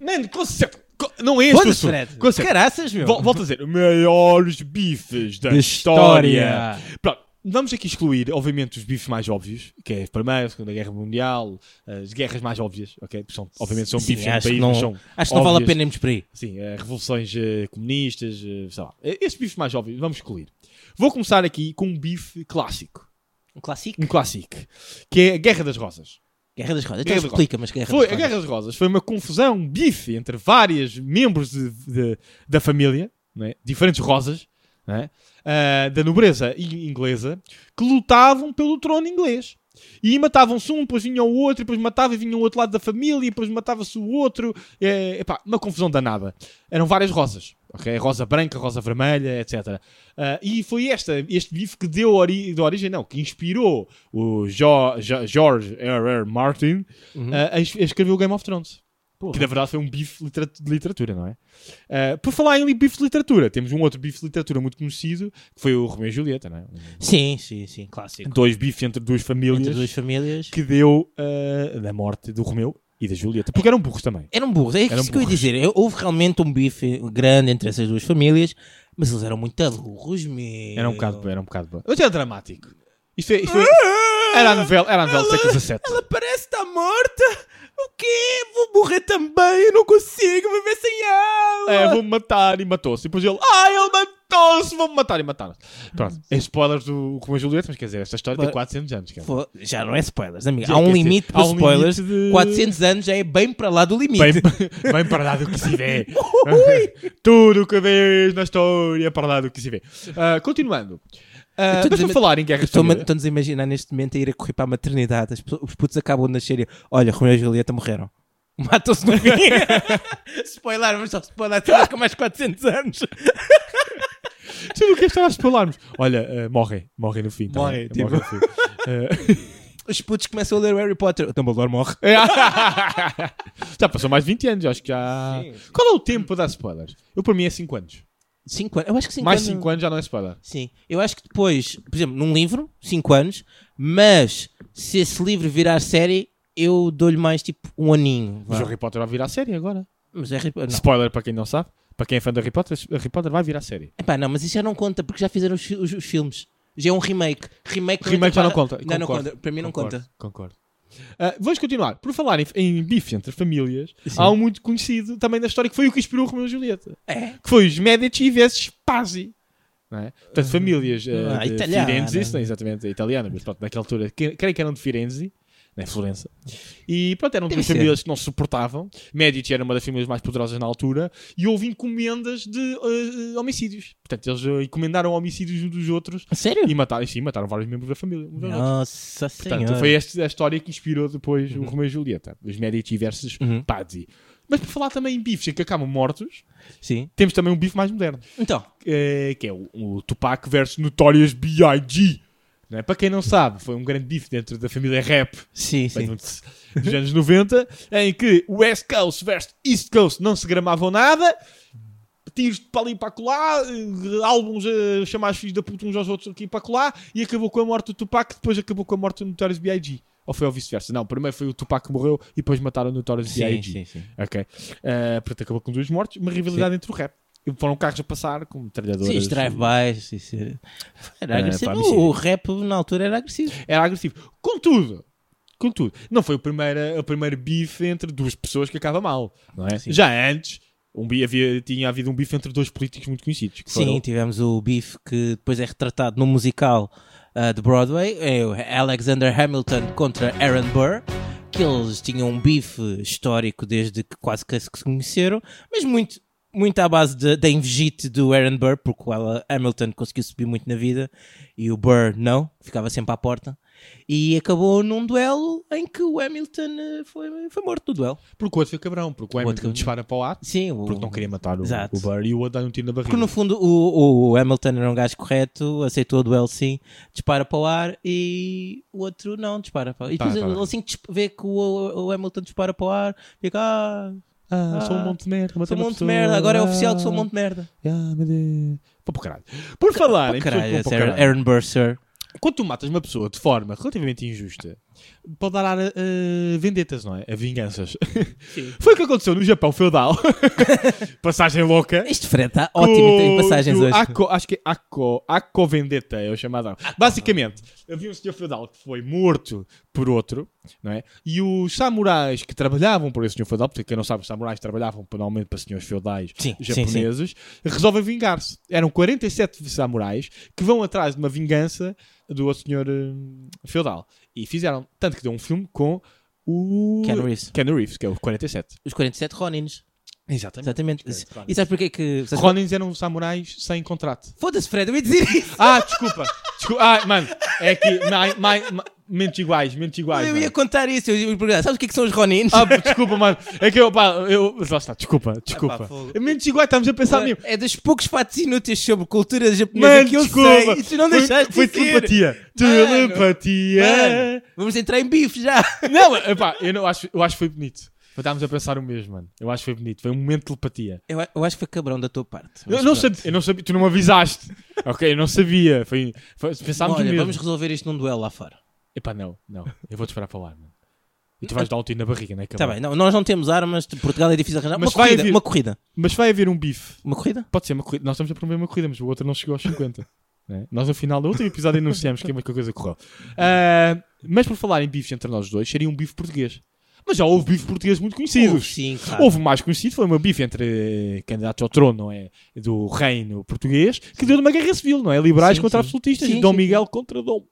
Mano, conceito. Co- Não é este o assunto. Fred. Caraças, meu. Vol- Volto a dizer, maiores bifes da, Da história. história. Pronto, vamos aqui excluir, obviamente, os bifes mais óbvios, que é a Primeira, a Segunda Guerra Mundial, as guerras mais óbvias, ok? São, obviamente são Sim, bifes que país, não- mas são Acho que não vale a pena irmos por aí. Sim, eh, revoluções eh, comunistas, eh, sei lá. Esses bifes mais óbvios, vamos excluir. Vou começar aqui com um bife clássico. Um clássico. Um clássico. Que é a Guerra das Rosas. Guerra das Rodas. Guerra Então explica, mas Guerra Foi, das a Rodas. Guerra das Rosas foi uma confusão, um bife entre vários membros de- de- da família, é? diferentes rosas, não é? Ah, da nobreza inglesa, que lutavam pelo trono inglês. E matavam-se um, depois vinha o outro, e depois matava e vinha o outro lado da família, e depois matava-se o outro. É, epá, uma confusão danada. Eram várias rosas. ok? Rosa branca, rosa vermelha, etc. Ah, e foi esta, este bife que deu ori de origem, não, que inspirou o Jo- Jo- George R. R. Martin Uhum. ah, a, a escrever o Game of Thrones. Porra. Que na verdade foi um bife de literatura, não é? Ah, por falar em bife de literatura, temos um outro bife de literatura muito conhecido, que foi o Romeu e Julieta, não é? Sim, sim, sim. Clássico. Dois bifes entre duas famílias Entre duas famílias. que deu ah, da morte do Romeu e da Julieta. Porque eram burros também. Eram burros, é Eram isso que eu ia burros. dizer. Houve realmente um bife grande entre essas duas famílias, mas eles eram muito burros mesmo. Era um bocado, era um bocado. Mas era dramático. Isto é, isto é- era a novela, era a novela do século XVII. Ela parece estar morta. O quê? Vou morrer também. Eu não consigo viver sem ela. É, vou-me matar e matou-se. E depois ele, ah, ele matou-se, vou-me matar e mataram-se. Pronto, é spoilers do Romeu e Julieta, mas quer dizer, esta história tem Mas- 400 anos. Cara. Fo- Já não é spoilers, amigo. Já Há um quer dizer, limite para há um spoilers. limite de- 400 anos já é bem para lá do limite. Bem, (laughs) para lá do que se vê. (laughs) (laughs) Tudo o que vês na história para lá do que se vê. Ah, continuando. Ah, Estou a falar em família- Estão-nos a imaginar neste momento a ir a correr para a maternidade. As os putos acabam de nascer e olha, Romeu e Julieta morreram. (laughs) Matam-se no fim. (laughs) spoiler, mas só spoiler até com mais 400 anos. Sabe o que é estava a spoilarmos? Olha, eh, morrem. Morrem no fim. tá Morrem, bem? tipo- Morrem no fim. Eh, (laughs) Os putos começam a ler Harry Potter. O Dumbledore morre. já passou mais de 20 anos, acho que já. Sim, sim. Qual é o tempo para dar spoilers? Eu, para mim, é 5 anos. 5 anos. Eu acho que 5 mais anos. 5 anos já não é spoiler. Sim. Eu acho que depois, por exemplo, num livro, 5 anos, mas se esse livro virar série, eu dou-lhe mais tipo um aninho. Mas o Harry Potter vai virar série agora. Mas é Harry. Não. Spoiler para quem não sabe. Para quem é fã de Harry Potter, Harry Potter vai virar série. Epá, não, mas isso já não conta porque já fizeram os, os- os filmes. Já é um remake. Remake, não Remake já entra não conta. para- Não, não Concordo. conta. Para mim não Concordo, conta. Concordo. Ah, vamos continuar. Por falar em, em bife entre famílias, Sim. há um muito conhecido também da história que foi o que inspirou o Romeu e Julieta. É. Que foi os Medici versus Pazzi. Não é? Portanto, famílias Ah, ah, de italiana. Firenze, não, exatamente, italiana, mas pronto, naquela altura, creio que eram de Firenze, né, Florença. E pronto, eram duas famílias que não se suportavam. Medici era uma das famílias mais poderosas na altura e houve encomendas de ah, homicídios. Portanto, eles ah, encomendaram homicídios uns dos outros A sério? e mataram, sim, mataram vários membros da família. Nossa Portanto, senhora. foi esta a história que inspirou depois o Romeu e Julieta, os Medici versus Uhum. Pazzi. Mas por falar também em bifes em que acabam mortos, Sim. temos também um bife mais moderno, Então, eh, que é o, o Tupac versus Notorious B.I.G. Não é? Para quem não sabe, foi um grande bife dentro da família rap sim, sim. dos anos 90, em que West Coast versus East Coast não se gramavam nada, tiros para ali e para colar, eh, álbuns a chamar os filhos da puta uns aos outros aqui para colar, e acabou com a morte do Tupac, depois acabou com a morte do Notorious B.I.G. Ou foi ao vice-versa? Não, primeiro foi o Tupac que morreu e depois mataram o Notorious Sim, B.I.G. sim, sim. Ok. Eh, portanto, acabou com duas mortes, uma rivalidade entre o rap. E foram carros a passar com metralhadoras. Sim, os drive-bys. é- Era Ah, agressivo. pá, mas sim. o rap na altura era agressivo. Era agressivo. Contudo, contudo, não foi o primeiro, o primeiro bife entre duas pessoas que acaba mal. Não é? Sim. Já antes, um bi- havia, tinha havido um bife entre dois políticos muito conhecidos. Sim, foram- tivemos o Beef que depois é retratado no musical ah, de Broadway, é o Alexander Hamilton contra Aaron Burr, que eles tinham um bife histórico desde que quase que se conheceram, mas muito, muito à base da invejite do Aaron Burr, porque o Ala- Hamilton conseguiu subir muito na vida e o Burr não, ficava sempre à porta. E acabou num duelo em que o Hamilton eh, foi, foi morto no duelo. Porque o outro foi cabrão, porque o outro Hamilton cabrão. dispara para o ar, Sim, o... porque não queria matar o, Exato. o Burr e o outro dá um tiro na barriga. Porque no fundo o, o Hamilton era um gajo correto, aceitou o duelo sim, dispara para o ar e o outro não dispara para o ar. E Tá, depois tá ele bem. assim vê que o, o Hamilton dispara para o ar, fica ah, Ah, sou um Ah, monte de merda. matei sou um uma monte de merda, agora é Ah, oficial que sou um monte de merda. Ah, meu Deus. Pô, para caralho. Por falar em Caralho, Aaron, caralho, Aaron Burr, sir. quando tu matas uma pessoa de forma relativamente injusta, pode dar a vendetas, não é? A vinganças. (laughs) Foi o que aconteceu no Japão feudal. (laughs) Passagem louca. Este Fred está ótimo, tem passagens hoje. Acho que é Akko, Akko Vendetta, é o chamado. Basicamente, havia um senhor feudal que foi morto por outro, não é? E os samurais que trabalhavam por esse senhor feudal, porque quem não sabe, os samurais trabalhavam normalmente para senhores feudais Sim, sim, japoneses, resolvem vingar-se. Eram 47 samurais que vão atrás de uma vingança do outro senhor hum, feudal. E fizeram, tanto que deu um filme com o Keanu Reeves. Keanu Reeves, que é o 47. Os 47 Ronins. Exatamente. Exatamente. Os 47 E sabes porquê que. sabes- Ronins eram samurais sem contrato. Foda-se, Fred, eu ia dizer isso. Ah, desculpa. desculpa. Ah, mano, é que mai, mai, ma- mentes iguais, mentes iguais. eu mano. ia contar isso. Eu perguntar, sabes o que é que são os Ronins? Ah, desculpa, mano. É que eu, pá, eu. Lá está, desculpa, desculpa. pá, fogo. mentes iguais, estamos a pensar mesmo. É dos poucos fatos inúteis sobre cultura japonesa Mano, que eu desculpa. sei. E tu não Foi- deixaste Foi de dizer. telepatia. Mano, Telepatia. Mano, vamos entrar em bife já. Não, epá, eu, não, acho, eu acho que foi bonito. Estávamos a pensar o mesmo, mano. Eu acho que foi bonito. Foi um momento de telepatia. Eu, eu acho que foi cabrão da tua parte. Eu não, sabia, eu não sabia, tu não me avisaste. ok, eu não sabia. Foi, foi, pensámos o Olha, mesmo. vamos resolver isto num duelo lá fora. Epá, não, não. Eu vou-te esperar falar, mano. E tu vais dar um tiro na barriga, não é? Está bem, não, nós não temos armas, de Portugal é difícil arranjar. Mas uma vai corrida, haver- uma corrida. Mas vai haver um bife. Uma corrida? Pode ser uma corrida. Nós estamos a promover uma corrida, mas o outro não chegou aos 50. (laughs) né? Nós, no final do último episódio, anunciamos que é coisa correu. Ah, mas por falar em bifes entre nós dois, seria um bife português. Mas já houve bifes portugueses muito conhecidos. Sim, claro. Houve mais conhecido, foi uma bife entre candidatos ao trono, não é? Do reino português, que deu numa guerra civil, não é? Liberais Sim, contra sim. absolutistas. Sim, Dom Miguel contra Dom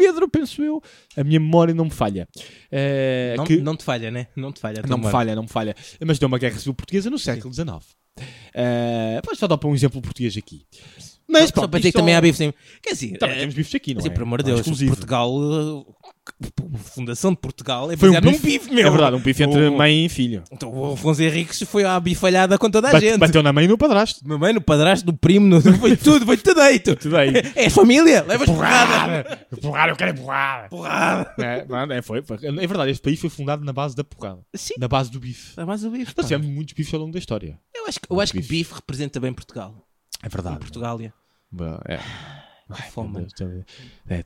Pedro, penso eu. A minha memória não me falha. Eh, Não, que- não te falha, né? Não te falha. não me falha, não me falha. Mas deu uma guerra civil portuguesa no século XIX. Uh, pois só dar para um exemplo português aqui. Mas Só pronto, para dizer que também são- há bife. Sim. Quer dizer, Também eh, temos bifes aqui, não assim, é? por amor de é Deus, exclusivo. Portugal, eh, (laughs) fundação de Portugal é Foi um baseado num bife, bife, meu. É verdade, um bife entre O- mãe e filho. Então o Afonso Henriques foi à bifalhada com toda a Bate- gente. Bateu na mãe e no padrasto. Meu mãe, no padrasto, do primo, no... foi tudo, foi tudo aí. tu. Tudo aí. É família, levas porrada. Porrada, eu quero é porrada. Porrada. É, é, foi, foi. É verdade, este país foi fundado na base da porrada. Sim, Na base do bife. é mais o bife. Nós tivemos muitos bifes ao longo da história. Eu acho, que- eu acho que Bife. bife representa bem Portugal. É verdade. Portugália. É. Fome, mano.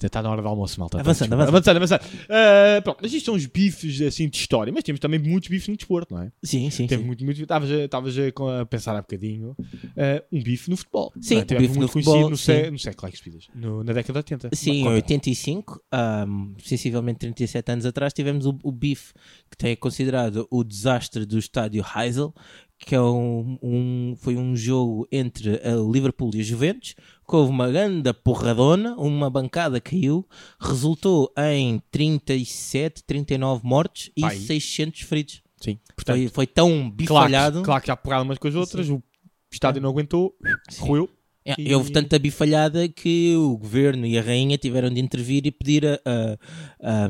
Está na hora do almoço, malta. Avançando, avançando. Avançando, Ah, pronto, mas isto são os bifes assim de história, mas temos também muitos bifes no desporto, não é? Sim, sim, sim. muito, muito. Estavas a, a, pensar há bocadinho ah, um bife no futebol. Sim, é? um Tivemos bife no conhecido futebol, no, sé- no século, ai, que espidas, no, na década de 80. Sim, em Conta. 85, ahm, sensivelmente 37 anos atrás, tivemos o, o bife que é considerado o desastre do estádio Heysel, que é um, um- foi um jogo entre a Liverpool e a Juventus, que houve uma grande porradona, uma bancada caiu, resultou em 37, 39 mortos e Pai. 600 feridos. Sim, portanto, Foi, foi tão claro, bifalhado. que- claro que já porrada umas com as outras, o estádio não aguentou, roeu. É, E- Houve tanta bifalhada que o governo e a rainha tiveram de intervir e pedir a, a- a-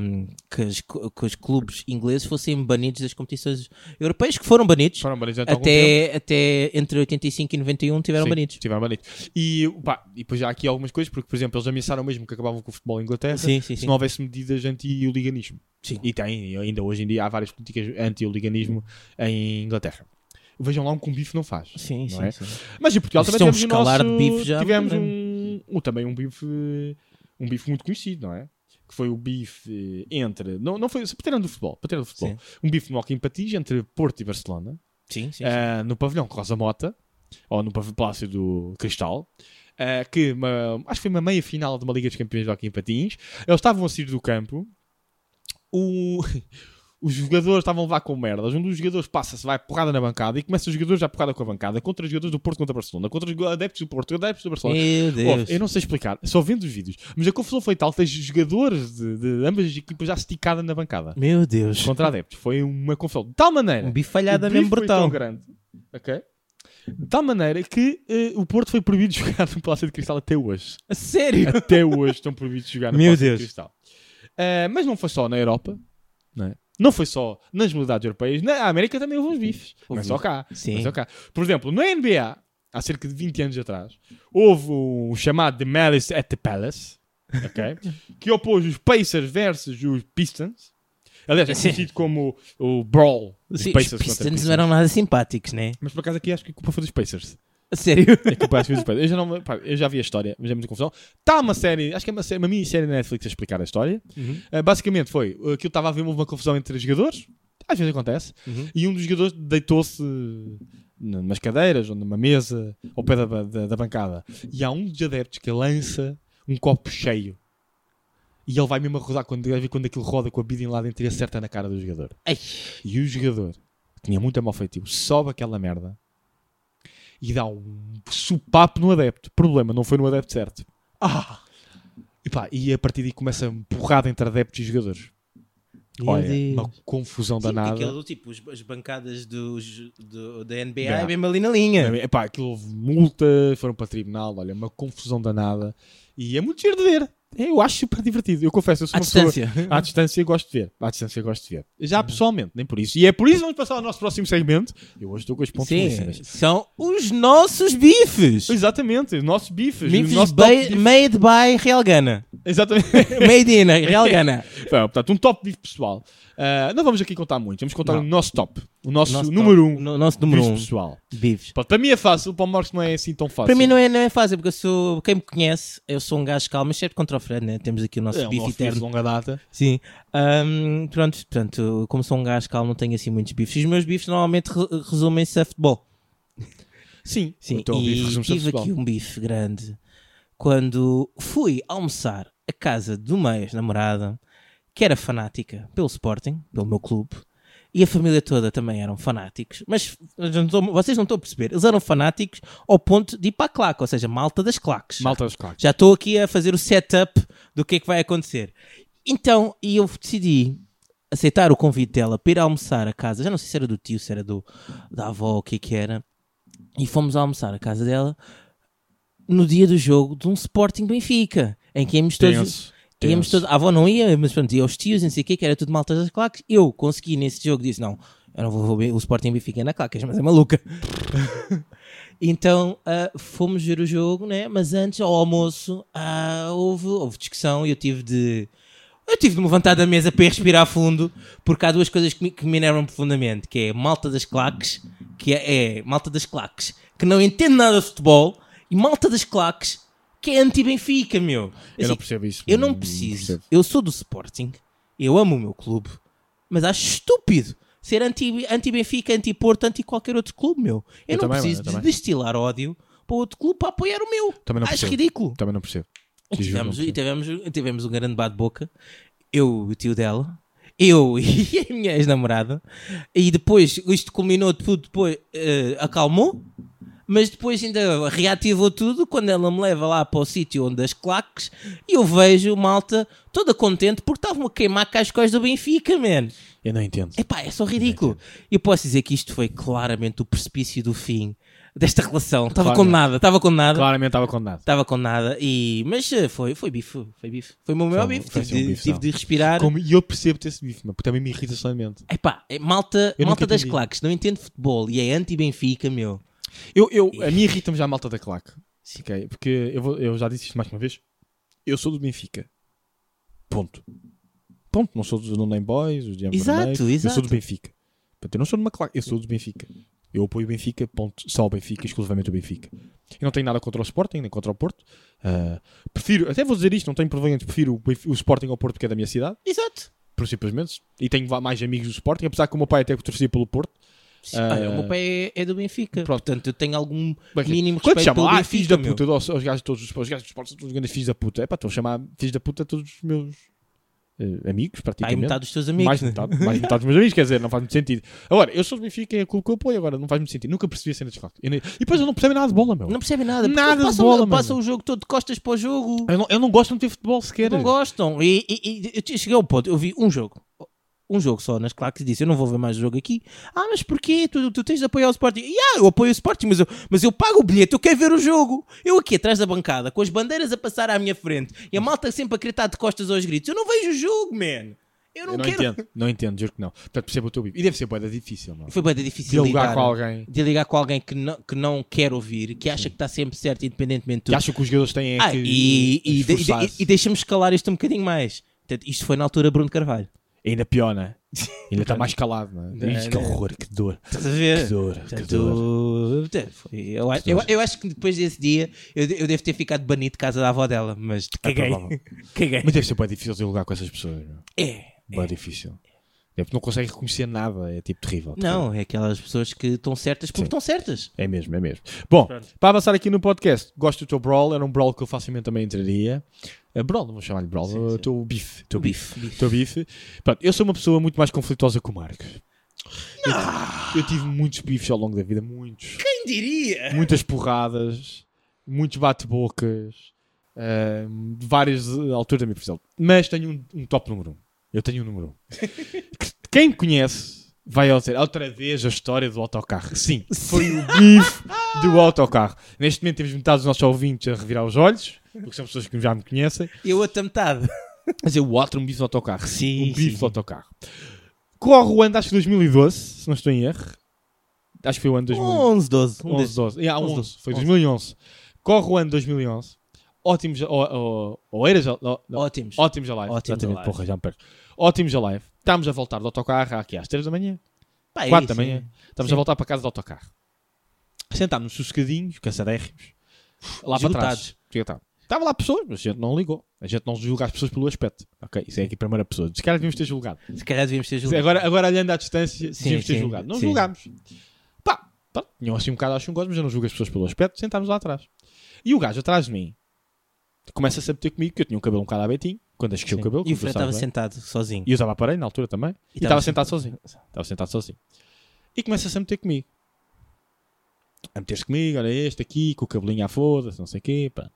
que, as- que os clubes ingleses fossem banidos das competições europeias, que foram banidos. Foram banidos. Até, até entre 85 e 91 tiveram Sim, banidos. Tiveram banidos. E, pá, e depois já há aqui algumas coisas, porque, por exemplo, eles ameaçaram mesmo que acabavam com o futebol em Inglaterra Sim, sim, se não houvesse medidas anti-oliganismo. Sim. E tem, ainda hoje em dia há várias políticas anti-oliganismo em Inglaterra. Vejam lá um que um bife não faz. Sim, não sim, é? sim. Mas em Portugal Isto também é um tivemos o escalar nosso, de bife já tivemos muito um, um- também um bife um bife muito conhecido, não é? Que foi o bife entre não, não foi paterano do futebol, paterano do futebol. Sim. Um bife no Alquim Patins entre Porto e Barcelona, Sim, sim, sim. ah, no pavilhão Rosa Mota ou no Palácio do Cristal. ah, que uma- acho que foi uma meia final de uma Liga dos Campeões de Hockey em Patins. Eles estavam a sair do campo. O, (laughs) os jogadores estavam a levar com merdas. Um dos jogadores passa-se, vai porrada na bancada e começa os jogadores a porrada com a bancada contra os jogadores do Porto contra o Barcelona, contra os adeptos do Porto, adeptos do Barcelona. Meu Deus. Eu não sei explicar, só vendo os vídeos. Mas a confusão foi tal tens jogadores de, de ambas as equipas já esticada na bancada Meu Deus. contra adeptos. Foi uma confusão de tal maneira Um bifalhada mesmo brutal. tão grande, ok? De tal maneira que eh, o Porto foi proibido de (laughs) jogar no Palácio de Cristal até hoje. A sério? Até hoje estão proibidos de jogar no Meu Palácio Deus. de Cristal. Eh, mas não foi só na Europa, não, é? Não foi só nas modalidades europeias. Na América também houve uns bifes. Não é Houve só cá. Sim. Não é só cá. Por exemplo, na NBA, há cerca de 20 anos atrás, houve um chamado The Malice at the Palace, ok? (laughs) que opôs os Pacers versus os Pistons. Aliás, é conhecido como o, Brawl. Sim, os Pacers contra Pistons Pistons. não eram nada simpáticos, né? Mas por acaso aqui acho que a culpa foi dos Pacers. A sério? É que Pacers. Eu já, não, pá, eu já vi a história, mas é muita confusão. Está uma série, acho que é uma, série, uma mini-série na Netflix a explicar a história. Uhum. Uh, basicamente foi, aquilo estava a haver uma confusão entre os jogadores, às vezes acontece, Uhum. e um dos jogadores deitou-se numas cadeiras ou numa mesa ao pé da, da, da bancada. E há um dos adeptos que lança um copo cheio. E ele vai mesmo a rodar quando, quando aquilo roda com a bidin lá dentro e acerta na cara do jogador. Ai. E o jogador, que tinha muito mal feitio, sobe aquela merda e dá um supapo no adepto. Problema, não foi no adepto certo. Ah! E, pá, e a partir daí começa uma porrada entre adeptos e jogadores. Meu Olha, Deus. uma confusão Sim, danada. aquilo, tipo, as bancadas dos, do, da NBA é mesmo ali na linha. Epá, aquilo houve multa, foram para tribunal, olha, uma confusão danada. E é muito giro de ver. Eu acho super divertido. Eu confesso, eu sou À uma pessoa... distância. À distância gosto de ver. À distância gosto de ver. Já pessoalmente, nem por isso. E é por isso que vamos passar ao nosso próximo segmento. Eu hoje estou com os pontos Sim, são os nossos bifes. Exatamente, os nossos bifes. Bifes nosso bife. made by Real Gana. Exatamente. (laughs) Made in Real Gana. (laughs) Bom, portanto, um top bife pessoal. Ah, não vamos aqui contar muito. Vamos contar Não. o nosso top. O nosso, Nosso número top- um. no- nosso número um. pessoal. Para mim é fácil, para o Marcos não é assim tão fácil. Para mim não é, não é fácil, porque eu sou, quem me conhece, eu sou um gajo calmo, exceto contra o Fred, né? Temos aqui o nosso é um bife de eterno. longa data. Sim. Ahm, pronto, portanto, como sou um gajo calmo, não tenho assim muitos bifes. Os meus bifes normalmente re- resumem-se a futebol. Sim, (laughs) Sim, então, e tive aqui um bife grande quando fui almoçar a casa de uma ex-namorada que era fanática pelo Sporting, pelo meu clube, e a família toda também eram fanáticos, mas não vocês não estão a perceber, eles eram fanáticos ao ponto de ir para a claque, ou seja, malta das claques. Malta dos claques. Já estou aqui a fazer o setup do que é que vai acontecer. Então, e eu decidi aceitar o convite dela para ir almoçar a casa. Já não sei se era do tio, se era do, da avó, o que é que era. E fomos almoçar a casa dela no dia do jogo de um Sporting Benfica, em que íamos todos. Íamos todos, a avó não ia, mas pronto, ia aos tios, não sei o quê, que era tudo malta das claques. Eu consegui nesse jogo, disse: Não, eu não vou ver o Sporting Benfica na claques, mas é maluca. (laughs) então ah, fomos ver o jogo, né? Mas antes, ao almoço, ah, houve, houve discussão e eu tive de. Eu tive de me levantar da mesa para ir respirar fundo, porque há duas coisas que me, que me enervam profundamente, que é malta das claques, que é, é malta das claques, que não entende nada de futebol, e malta das claques, que é anti-Benfica, meu. Eu não Assim, percebo isso. eu não preciso. percebo. Eu sou do Sporting. Eu amo o meu clube. Mas acho estúpido ser anti- anti-Benfica, anti-Porto, anti-qualquer outro clube, meu. Eu, Eu não também, preciso mano, de também. destilar ódio para outro clube para apoiar o meu. Também não acho percebo. ridículo. Também não percebo. E não tivemos, e tivemos, tivemos um grande bate-boca. Eu e o tio dela. Eu (laughs) e a minha ex-namorada. E depois, isto culminou tudo, depois eh, acalmou. Mas depois ainda reativou tudo quando ela me leva lá para o sítio onde as claques e eu vejo malta toda contente porque estavam a queimar cascóis do Benfica, man. Eu não entendo. Epá, é só ridículo. Eu posso dizer que isto foi claramente o precipício do fim desta relação. Estava Claro. condenada, estava condenada. Claramente estava condenado. Estava com nada, e... mas eh, foi, foi bife, foi bife. Foi o meu maior bife. Tive, um tive de respirar. Como- E eu percebo ter esse bife, mas porque também me irrita somente. Epá, é malta, Eu malta das claques, não entende futebol e é anti-Benfica, meu. Eu, eu, a mim irrita-me já a malta da claque. ok? Porque eu, vou- eu já disse isto mais uma vez. Eu sou do Benfica. Ponto. Ponto. Não sou dos Noname Boys, os Diabo Exato, Vermelho. Eu exato. sou do Benfica. Portanto, eu não sou de uma claque. Eu sou do Benfica. Eu apoio o Benfica, ponto. Só o Benfica, exclusivamente o Benfica. Eu não tenho nada contra o Sporting, nem contra o Porto. Ah, prefiro, até vou dizer isto, não tenho problema, prefiro o, o Sporting ao Porto porque é da minha cidade. Exato. por simplesmente. E tenho mais amigos do Sporting, apesar que o meu pai até torcia pelo Porto. Ah, Ah, o meu pai é, é do Benfica. pronto. Portanto, eu tenho algum Bem, mínimo Quando respeito chamam, pelo ah, filhos da Benfica, puta, meu. os, os gajos todos, os gajos do Sporting são todos grandes filhos da puta. É pá, estou a chamar filhos da puta a todos os meus eh, amigos, Aí praticamente. metade dos teus amigos. mais, metade, mais metade dos meus amigos, quer dizer, não faz muito sentido. Agora, eu sou do Benfica, é o clube que eu apoio, agora não faz muito sentido. Nunca percebi a cena de nem- E depois eu não percebo nada de bola, meu. Não percebem nada. Nada de passam, bola, passam o jogo todo de costas para o jogo. Eu, não, eu não gosto de ter futebol sequer. Não gostam. E, e- e eu cheguei ao ponto, eu vi um jogo. Um jogo só nas claques e disse: Eu não vou ver mais o jogo aqui. Ah, mas porquê? Tu, tu tens de apoiar o Sporting. Yeah, eu apoio o Sporting, mas eu, mas eu pago o bilhete, eu quero ver o jogo. Eu aqui atrás da bancada, com as bandeiras a passar à minha frente e a malta sempre a estar de costas aos gritos. Eu não vejo o jogo, man. Eu não, Eu não quero. entendo, não entendo, juro que não. Portanto, percebo o teu bico. E deve ser boeda difícil, não? Foi De difícil ligar lidar, com alguém de ligar com alguém que não, que não quer ouvir, que acha que está sempre certo, independentemente de que tudo. acha que os jogadores têm Ah, que e, e, de- esforçar-se. e, e deixa-me escalar isto um bocadinho mais. Portanto, isto foi na altura Bruno Carvalho. Ainda pior, não é? Ainda está mais calado, não é? Ixi, que não. horror, que dor. Estás a ver? Que dor, que dor. foi- eu, acho- eu, eu acho que depois desse dia eu, eu devo ter ficado banido de casa da avó dela, mas caguei. provável. (laughs) caguei. Mas deve ser bem difícil dialogar com essas pessoas. Não? É. Bem difícil. É porque não consegue reconhecer nada. É tipo terrível. Não, é aquelas pessoas que estão certas porque Sim. estão certas. É mesmo, é mesmo. Bom, Pronto. para avançar aqui no podcast, gosto do teu brawl. Era um brawl que eu facilmente também entraria. Uh, brawl, vou chamar-lhe brawl. Sim, o sim. teu bife. Teu bife. Bife. Teu bife. Pronto, eu sou uma pessoa muito mais conflituosa que o Marcos. Eu, eu tive muitos bifes ao longo da vida. Muitos. Quem diria? muitas porradas, muitos bate-bocas, ah, de várias alturas da minha profissão. Mas tenho um, um top número 1. Um. Eu tenho um número 1. Um. (laughs) Quem me conhece vai ao dizer outra vez a história do autocarro. Sim, foi o (laughs) bife do autocarro. Neste momento temos metade dos nossos ouvintes a revirar os olhos, porque são pessoas que já me conhecem. Eu outra metade. Mas eu outro um bife do autocarro. Sim, um bife sim. do autocarro. Corre o ano, acho que 2012, se não estou em erro. Acho que foi o ano 2012. 11, 12. Um 11, desses. 12. Yeah, 11, 11, foi 11. 2011. Corre o ano 2011. Ótimos, ó- ó- não, Ótimos. ótimos Alive. Ótimos Exatamente, Alive. porra, já me perco. Ótimos Alive. Estamos a voltar do autocarro aqui às 3 da manhã, Pá, é 4 da isso, manhã. é. Estamos Sim. a voltar para casa do autocarro. Sentámos sossegadinhos, cansadérrimos, lá para trás. Estava lá pessoas, mas a gente não ligou. A gente não julga as pessoas pelo aspecto. Ok, isso é aqui a primeira pessoa. Se calhar devíamos ter julgado. Se calhar devíamos ter julgado. Agora, agora olhando à distância, Sim, devíamos ter sim, julgado. Não sim. julgámos. Pá, pá, tinham assim um bocado aos chungos, mas eu não julgo as pessoas pelo aspecto. Sentámos lá atrás. E o gajo atrás de mim começa-se a meter comigo, que eu tinha um cabelo um bocado a betinho, quando asquei o Sim. cabelo. E o Fred estava bem. sentado sozinho. E eu estava a parar na altura também. E, estava estava sentado sozinho. Estava sentado sozinho. E começa-se a meter comigo. A meter-se comigo, olha este aqui, com o cabelinho à foda-se, não sei o quê. Pá.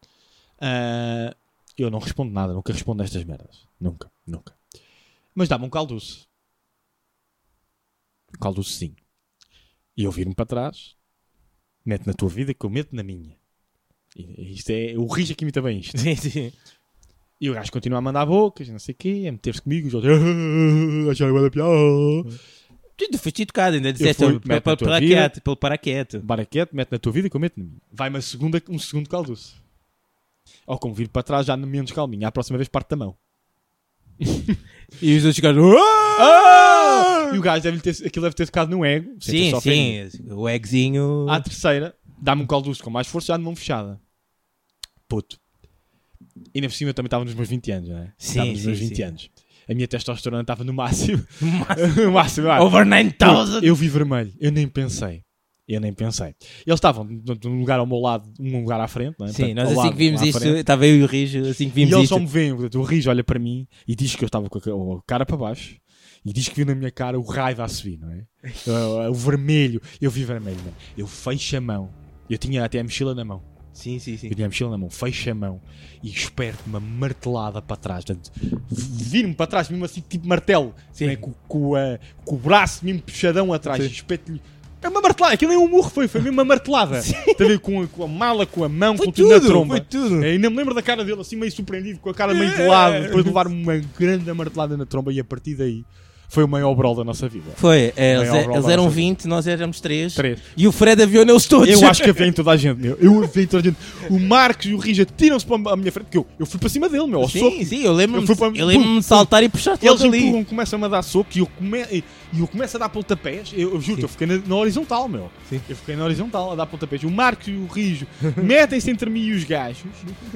Ah, eu não respondo nada, nunca respondo a estas merdas. Nunca, nunca. Mas dá-me um calduce. Um calducezinho. E eu viro-me para trás, mete na tua vida que eu meto na minha. E, isto é, o rijo aqui imita bem isto. Sim, sim. E o gajo continua a mandar bocas, não sei o quê, a meter-se comigo, os outros, "Ah, acharam da piada. Tu foste educado, ainda disseste pelo paraquete, pelo paraquete. Mete na tua vida que eu meto na minha. Vai-me a um segundo calduço. Ou como vir para trás, já no menos calminho. À próxima vez parte da mão. (laughs) E os outros gajos. Ah! E o gajo deve ter, aquilo deve ter ficado no ego. Sim, sim. O eggzinho. À terceira, dá-me um calduço com mais força, já de mão fechada. Puto. E ainda por cima eu também estava nos meus 20 anos, não é? Sim, Estava nos meus sim, 20 sim. anos. A minha testosterona estava no máximo. no máximo. (laughs) ah. Over Puto, 9000. Eu vi vermelho. Eu nem pensei. Eu nem pensei. Eles estavam num lugar ao meu lado, um lugar à frente, não é? Sim, Portanto, nós assim lado, que vimos isto, estava eu e o Rijo, assim que E vimos eles isto. só me veem, o Rijo olha para mim e diz que eu estava com a ca- a cara para baixo e diz que viu na minha cara o raio a subir, não é? o, (laughs) o vermelho, eu vi vermelho, não é? eu fecho a mão, eu tinha até a mochila na mão, Sim, sim, sim. eu tinha a mochila na mão, fecho a mão e espero uma martelada para trás, portanto, viro-me para trás, mesmo assim, tipo martelo, Sim. não é? com, com, a- com o braço mesmo puxadão atrás, e espeto-lhe. É uma martelada, aquilo nem um murro foi, foi mesmo uma martelada. Está a ver com a, com a mala, com a mão, Foi com tudo na tromba. foi tudo. É, ainda me lembro da cara dele, assim meio surpreendido, com a cara meio de lado, depois de levar uma grande martelada na tromba e a partir daí foi o maior brawl da nossa vida. Foi, é, eles, roubo eram à 20, nós éramos 3. Três. E o Fred aviou neles todos. Eu acho que (laughs) havia em toda a gente, meu. Eu havia em toda a gente. O Marcos e o Rija tiram-se para a minha frente, porque eu, eu fui para cima dele, meu. Sim, soco. sim, eu lembro-me Eu lembro-me de saltar e puxar Eles ali. empurram, começam a dar soco e eu, come... e eu começo a dar pontapés. Eu, eu juro, eu fiquei na, na horizontal, meu. Sim. Eu fiquei na horizontal a dar pontapés. O Marcos e o Rijo metem-se entre mim e os gajos.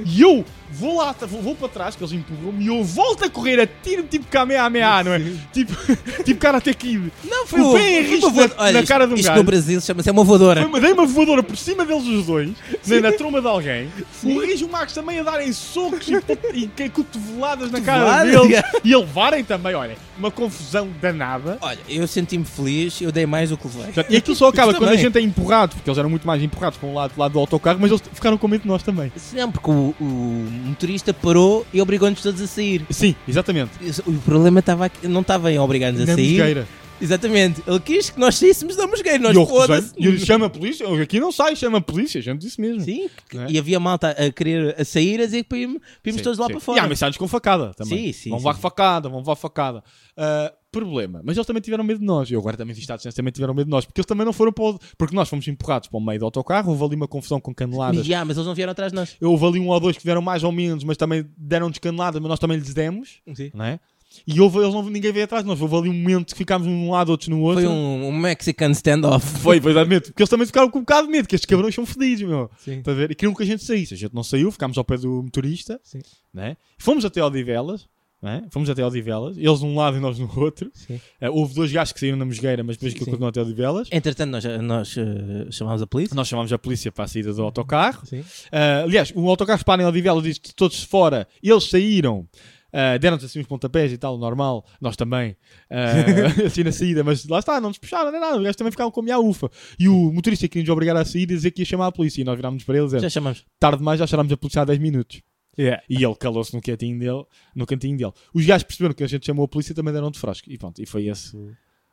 E eu vou lá, vou, vou para trás, que eles empurram-me, e eu volto a correr, atiro tipo Kamehameha, não é? Tipo, (laughs) tipo Karate Kid. Não, foi o pé em risco uma voa- na- Olha, na cara de um Isto gajo. no Brasil chama-se é uma voadora. Foi uma, dei uma voadora por cima deles os dois, na, na tromba de alguém. O Rijo e o Marcos também a darem socos e, e, que- cotoveladas na cara Cotoveladas, deles. cara. E a levarem também, olha, uma confusão danada. Olha, eu senti-me feliz, eu dei mais o que levei. Portanto, E aquilo só acaba quando a também. gente é empurrado, porque eles eram muito mais empurrados para um lado, lado do autocarro, mas eles ficaram com medo de nós também. Não, porque o, o motorista parou e obrigou-nos todos a sair. Sim, exatamente. Isso- O problema estava aqui, não estava em obrigar-nos a sair. mosqueira. Exatamente. Ele quis que nós saíssemos da mosqueira. Nós E eu foda-se. E eu chama a polícia. Aqui não sai, chama a polícia. A gente disse mesmo. Sim, é? e havia malta a querer a sair a dizer que Sim, todos lá sim. para E fora. há mensagens com facada também. Sim, sim, Vão levar facada, vão levar facada. Ah, problema. Mas eles também tiveram medo de nós. Eu agora também Estados Unidos também tiveram medo de nós. Porque eles também não foram para o... Porque nós fomos empurrados para o meio do autocarro. Houve ali uma confusão com caneladas. mas, já, mas eles não vieram atrás de nós. Houve ali um ou dois que vieram mais ou menos, mas também deram-nos caneladas, mas nós também lhes demos. Sim. Não é? E houve, eles não, ninguém veio atrás de nós. Houve ali um momento que ficámos num lado, outros no outro. Foi um, um Mexican standoff. Foi, foi. Porque eles também ficaram com um bocado de medo, que estes cabrões são fedidos, meu. Sim. A ver? E queriam que a gente saísse. A gente não saiu, ficámos ao pé do motorista. Sim. Né? Fomos até Odivelas. Né? Fomos até Odivelas. Eles num lado e nós no outro. Sim. Eh, houve dois gajos que saíram na mosgueira, mas depois que continuou até Odivelas. Entretanto, nós, nós eh, chamámos a polícia. Nós chamámos a polícia para a saída do autocarro. Sim. Ah, aliás, o autocarro para em Odivelas disse que todos fora. Eles saíram. Ah, Deram-nos assim uns pontapés e tal, normal. Nós também. ah, (laughs) assim na saída, mas lá está, não nos puxaram nem nada. Os gajos também ficavam com a minha ufa. E o motorista queria nos obrigar a sair e dizer que ia chamar a polícia. E nós virámos para eles. Já Era, chamamos. tarde demais, já chamámos a polícia há 10 minutos. E ele calou-se no cantinho dele, no cantinho dele. Os gajos perceberam que a gente chamou a polícia também deram de frasco. E pronto, e foi esse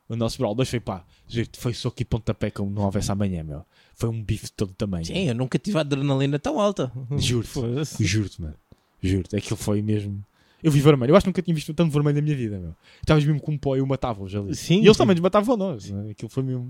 o, nosso brawl. Mas foi pá, gente, foi soco e pontapé como não houvesse amanhã, meu. Foi um bife de todo tamanho. Sim, eu nunca tive a adrenalina tão alta. Juro-te. Juro-te, mano. Juro-te. Aquilo foi mesmo. Eu vi vermelho. Eu acho que nunca tinha visto tanto vermelho na minha vida, meu. Estavas mesmo com um pó e eu matava-os ali. Sim, e eles também nos matavam a nós. né? Aquilo foi mesmo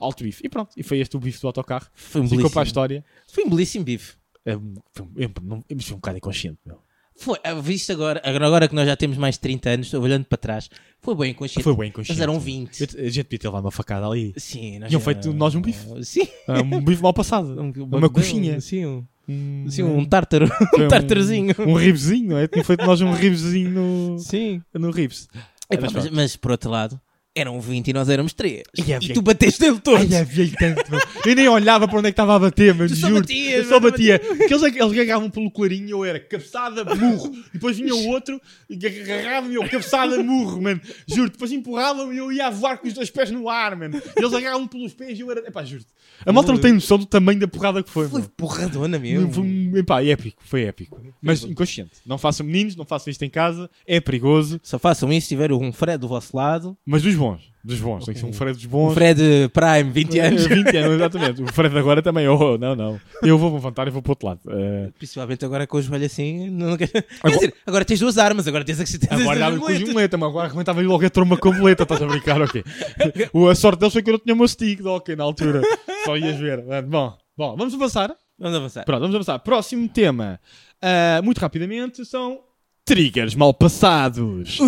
alto bife. E pronto. E foi este o bife do autocarro. Foi um Ficou belíssimo. para a história. Foi um belíssimo bife. É, foi, um- eu, não, eu me foi um bocado inconsciente, meu. Foi, ah, visto agora, agora, que nós já temos mais de 30 anos, estou olhando para trás, foi bem inconsciente. Foi bem inconsciente. Mas eram 20. Eu- A gente podia ter levado uma facada ali. Sim, nós Tinham já- feito nós um bife. Sim. (laughs) Ah, Um bife mal passado. uma coxinha. Sim, um, Um, sim, um tártaro. (laughs) um tártarozinho. Um, ribzinho, não é? Tinha feito nós um ribzinho no, Sim. no ribs. Epá, Mas mas, mas, por outro lado, eram 20 e nós éramos 3. E E, tu bateste ele todo. Ai, tanto, meu. Eu nem olhava para onde é que estava a bater, mas juro. batias, eu só batia. Porque eles, eles agarravam pelo clarinho eu era cabeçada, murro. E depois vinha o (laughs) outro e agarrava-me eu, cabeçada, murro, mano. Juro. Depois empurravam-me e eu ia a voar com os dois pés no ar, mano. E eles agarravam pelos pés e eu era. Epá, juro. A malta não tem noção do tamanho da porrada que foi, Foi mano. porradona mesmo. Foi, epá, épico, foi épico. Mas inconsciente. Não façam meninos, não façam isto em casa. É perigoso. Só façam isso se tiver um Fred do vosso lado. Mas dos bons. Dos bons. Tem que ser um Ok. Fred dos O bons. Fred Prime, 20 (laughs) anos. É, 20 anos, exatamente. O Fred agora também. Oh, não, não. Eu vou levantar e vou para o outro lado. Eh, Principalmente agora com o joelho assim. Não... Quer dizer, agora tens duas armas, agora tens a tens Agora dava com muletas. gimoleta, mas agora arrebentava-lhe logo a tromba com a boleta, estás a brincar, ok? O- A sorte deles foi que eu não tinha o meu stick hockey na altura. Só ias ver. Ah, Bom, bom, vamos avançar. Vamos avançar. Pronto, vamos avançar. Próximo tema. Ah, muito rapidamente, são triggers mal passados.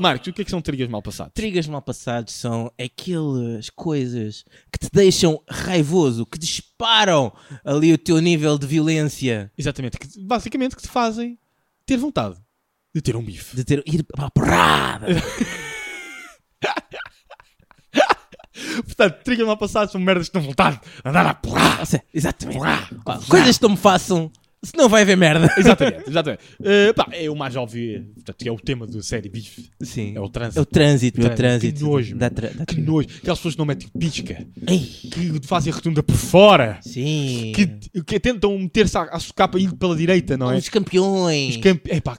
Marcos, o que é que são triggers mal passados? Trigas mal passados são aquelas coisas que te deixam raivoso, que disparam ali o teu nível de violência, Exatamente, que, basicamente que te fazem ter vontade de ter um bife. de ter ir para a porrada. (laughs) Portanto, triggers mal passados são merdas que dão vontade de andar a seja, Exatamente. Coisas que não me façam, se não vai haver merda. (laughs) Exatamente, exatamente. Eh, pá, é o mais óbvio, portanto, é o tema da série bife. Sim. É o É o trânsito. trânsito, meu Trânsito. trânsito. Que nojo, Dá meu. tra- dá Que nojo. Aquelas pessoas que não metem pisca, Ei, que fazem a rotunda por fora, sim. que, que tentam meter-se à, à socapa indo pela direita, não é? Os campeões. Os campe... Epá.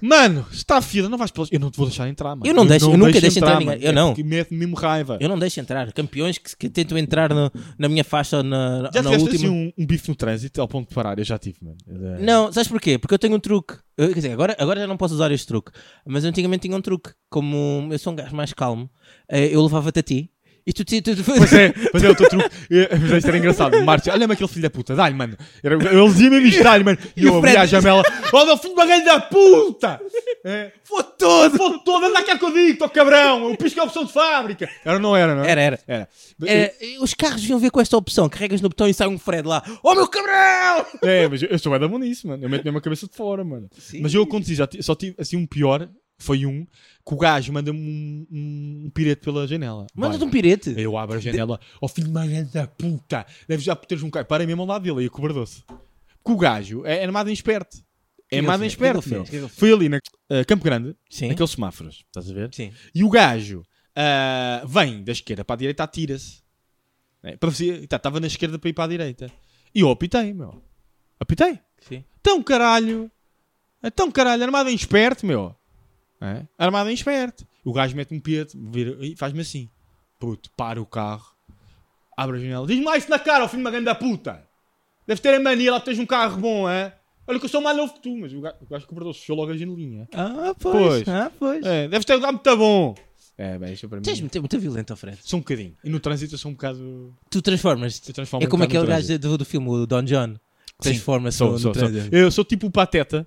Mano, está fila, não vais pelas... Eu não te vou deixar entrar, mano. Eu não deixo- eu nunca deixo entrar ninguém. Eu É não. porque mete-me mesmo raiva. Eu não deixo entrar. Campeões que, que tentam entrar no- na minha faixa na, Já na última. assim um, um bife no trânsito ao ponto de parar? Eu já tive, mano. Não, sabes porquê? Porque eu tenho um truque. Eu- quer dizer, agora, agora já não posso usar este truque. Mas antigamente tinha um truque. Como eu sou um gajo mais calmo, eh, eu levava-te a ti. E tu, tu, tu, Pois é, pois é o teu truque. (laughs) Mas isto era engraçado. Márcio, olha-me aquele filho da puta, dá-lhe, mano. Era- Ele dizia mesmo isto, dá-lhe, mano. E E eu o abri a janela. Ó, meu filho de uma grande da puta! É, Fode todo! Fode todo! Anda cá que eu digo, cabrão! O pisco é opção de fábrica! Era ou não era, não é? Era, era. Era. Eh, os carros deviam ver com esta opção. Carregas no botão e sai um Fred lá. Oh meu cabrão! É, mas eu, eu sou bem da bom nisso, mano. Eu meto mesmo a cabeça de fora, mano. Mas eu aconteci, já só tive assim um pior. Foi um que o gajo manda-me um, um, um pirete pela janela. Manda-te um pirete. Eu abro a janela, ó filho de uma da puta, deves já teres um carro. Parei mesmo ao lado dele, aí a cobrar-se. Porque o gajo é, é armado em esperto. É armado em esperto, meu. Foi ali na eh, Campo Grande, Sim. naqueles semáforos, estás a ver? Sim. E o gajo ah, vem da esquerda para a direita, atira-se. É, para você- tá, Estava na esquerda para ir para a direita. E eu apitei, meu. Apitei. Sim. Então, caralho. Então, caralho, armado em esperto, meu. É? Armado em esperto. O gajo mete um e faz-me assim. Puto, para o carro. Abre a janela. Diz-me lá isso na cara, ao filho de uma grande da puta. Deves ter a mania lá que tens um carro bom, é? Olha que eu sou mais novo que tu, mas o gajo, o gajo cobrador fechou logo a janelinha. Ah, Pois. pois. Ah, pois. É, deves ter um carro muito bom. É, bem, isso é para mim. Tens muito, muito violento, Fred. Sou um bocadinho. E no trânsito eu sou um bocado. Tu transformas-te. É como um bocado aquele gajo do, do filme, o Don John. Transforma-se Sou, no, sou, no sou. Eu sou tipo o Pateta.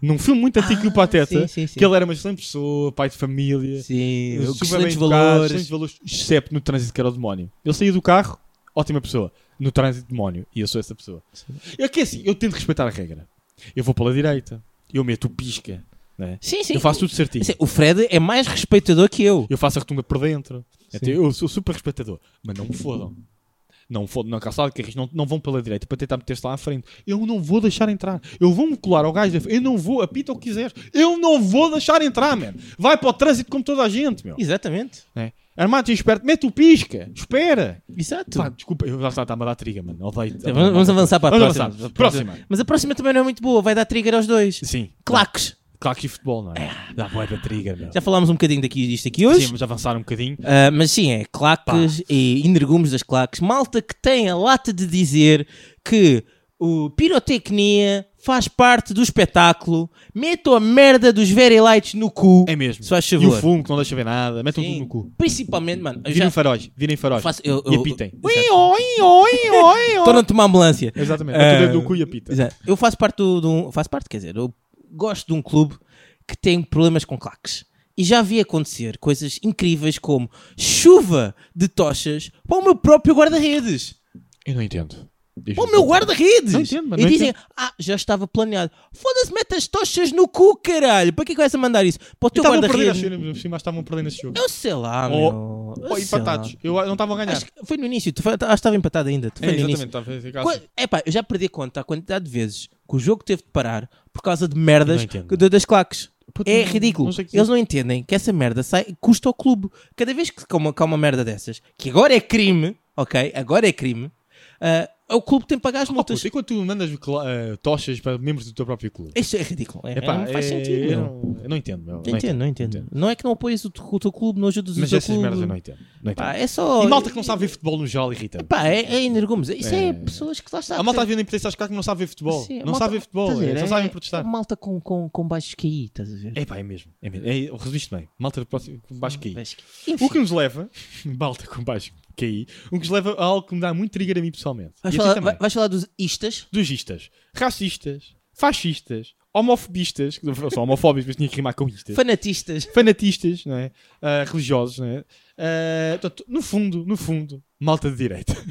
Num filme muito antigo que o Pateta. sim, sim, sim. Que ele era uma excelente pessoa, pai de família. Sim, super bem educado, valores. excelentes valores, exceto no trânsito que era o demónio. Ele saía do carro, ótima pessoa. No trânsito, demónio. E eu sou essa pessoa. É que é assim, eu tento respeitar a regra. Eu vou pela direita, eu meto o pisca, né? Sim, sim. eu faço tudo certinho. Assim, o Fred é mais respeitador que eu. Eu faço a rotunda por dentro. Até eu sou super respeitador. Mas não me fodam. Não na calçada, que eles não, não vão pela direita para tentar meter-se lá à frente. Eu não vou deixar entrar. Eu vou-me colar ao gajo da frente. Eu não vou, apita o que quiseres. Eu não vou deixar entrar, mano. Vai para o trânsito como toda a gente, meu. Exatamente. Né? Armado e esperto, mete o pisca. Espera. Exato. Pá, desculpa, eu já está a dar triga, mano. Odeio- Vamos, vamos avançar para a próxima. avançar. Próxima. Mas a próxima também não é muito boa. Vai dar trigger aos dois. Sim. Claques. Claro que futebol, não é? Dá boa da trigger, meu. Já falámos um bocadinho daqui, disto aqui hoje. Sim, vamos avançar um bocadinho. Ah, mas sim, é claques e energúmeos das claques. Malta que tem a lata de dizer que o pirotecnia faz parte do espetáculo. Metam a merda dos very lights no cu. É mesmo. Se faz E o favor. fumo que não deixa ver nada. Metam Sim. tudo no cu. Principalmente, mano. Eu Virem já faróis. Virem faróis. faço. Eu, E eu, apitem. Oi, oi, oi. Estou na tomar ambulância. Exatamente. Ah, Mete o dedo no cu e apita. Exato. Eu faço parte do, um- faço parte, quer dizer, eu gosto de um clube que tem problemas com claques. E já vi acontecer coisas incríveis como chuva de tochas para o meu próprio guarda-redes. Eu não entendo. Para o meu guarda-redes! Não entendo, mano, E não dizem, entendo. ah, já estava planeado. Foda-se, mete as tochas no cu, caralho. Para que é que vais a mandar isso? Para o teu Estavam a perder guarda-redes. a cena, por cima estavam a perder nesse jogo. Eu sei lá, meu. Eu sei empatados. lá. Eu não estava a ganhar. Acho que foi no início. Tu foi, acho que estava empatado ainda. Tu É, foi no início. exatamente. Estava a ficar Qua- assim. Epá, eu já perdi conta a quantidade de vezes que o jogo teve de parar por causa de merdas que- das claques. Puta, É não- ridículo. não que Eles não entendem que essa merda sai, custa ao clube. Cada vez que há uma, que há uma merda dessas, que agora é crime, ok? Agora é crime. É o clube que tem que pagar as Oh, multas. puto, e quando tu mandas eh, tochas para membros do teu próprio clube? Isso é ridículo. É, Epá, não faz é- sentido. Eu não, eu não entendo, meu. Não entendo, não entendo. Não é que não apoias o, teu- o teu clube, não ajudas Mas o teu essas clube. merdas eu não entendo. Não entendo. Pá, é só. E malta que não sabe ver futebol no geral irrita. Pá, é, é. Isso é, É. pessoas que lá está. A malta a na imprensa que não sabe ver futebol. Sim, a não malta- sabe ver futebol. estás a ver, Eles não é- sabem protestar. Malta com, com, com baixos QI, estás a ver? É pá, é mesmo. É mesmo. É, resumiste bem. Malta com baixo QI. O que nos leva, (laughs) malta com baixo QI, o que nos leva a algo que me dá muito trigger a mim pessoalmente. vais, E falar, vai- vais falar dos istas? Dos istas, racistas, fascistas, homofobistas, que são homofóbicos, mas tinha que rimar com istas. Fanatistas. fanatistas, não é? Ah, religiosos, não é? Ah, portanto, no fundo, no fundo, malta de direita. (laughs)